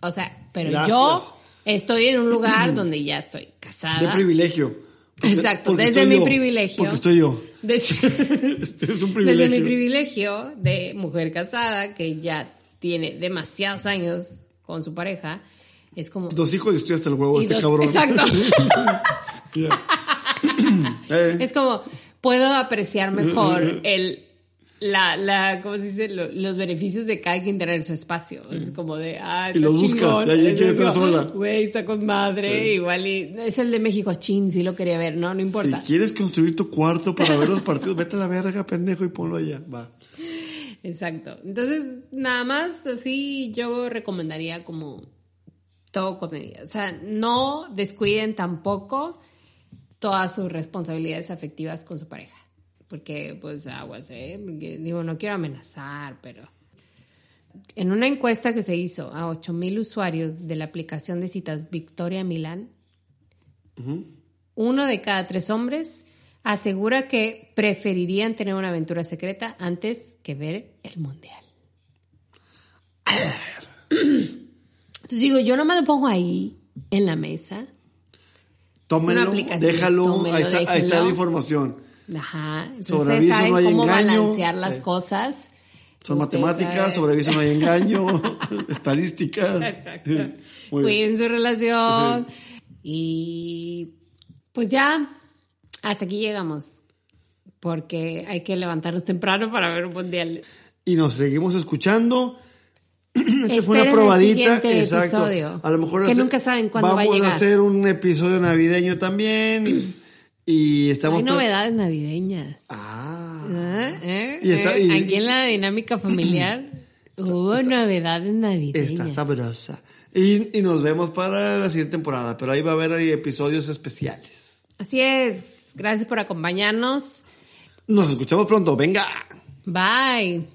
O sea, pero Gracias. yo Estoy en un lugar donde ya estoy casada. De privilegio. Exacto, porque desde mi yo, privilegio. Porque estoy yo. Desde, Este es un desde privilegio. mi privilegio de mujer casada que ya tiene demasiados años con su pareja, es como... Dos hijos y estoy hasta el huevo, este dos- cabrón. Exacto. Eh, Es como, puedo apreciar mejor el, la, la, ¿cómo se dice? Lo- los beneficios de cada quien tener su espacio. Es como de, ah, Y lo está buscas, chingón. ya, ya Es quieres estar sola. Güey, está con madre, igual y, es el de México, chin, sí lo quería ver, no, no importa. Si quieres construir tu cuarto para ver los partidos, vete a la verga, pendejo, y ponlo allá. Va. Exacto. Entonces, nada más así yo recomendaría como todo con medida. O sea, no descuiden tampoco todas sus responsabilidades afectivas con su pareja. Porque, pues, aguas, ¿eh? Porque, digo, no quiero amenazar, pero... En una encuesta que se hizo a 8.000 usuarios de la aplicación de citas Victoria Milán, uno de cada tres hombres asegura que preferirían tener una aventura secreta antes que ver el mundial. Entonces digo, yo nomás lo pongo ahí en la mesa. Tómenlo, aplicación, déjalo, tómenlo, ahí, está, ahí está la información. Ajá. Sobre ustedes saben no hay cómo engaño. balancear las Eh. cosas. Son matemáticas, sobre aviso no hay engaño, estadísticas. Exacto. Muy bien. Cuiden su relación. Y pues ya, hasta aquí llegamos. Porque hay que levantarnos temprano para ver un mundial. Y nos seguimos escuchando. Esta fue una el probadita. siguiente Exacto. episodio, A lo mejor que hace- nunca saben cuándo va a vamos llegar. hacer un episodio navideño también. Y, estamos. Hay novedades navideñas. Ah. ¿Eh? ¿Eh? Y está- y- Aquí en la dinámica familiar hubo novedades navideñas. Está sabrosa. Y, y nos vemos para la siguiente temporada. Pero ahí va a haber episodios especiales. Así es. Gracias por acompañarnos. Nos escuchamos pronto. Venga. Bye.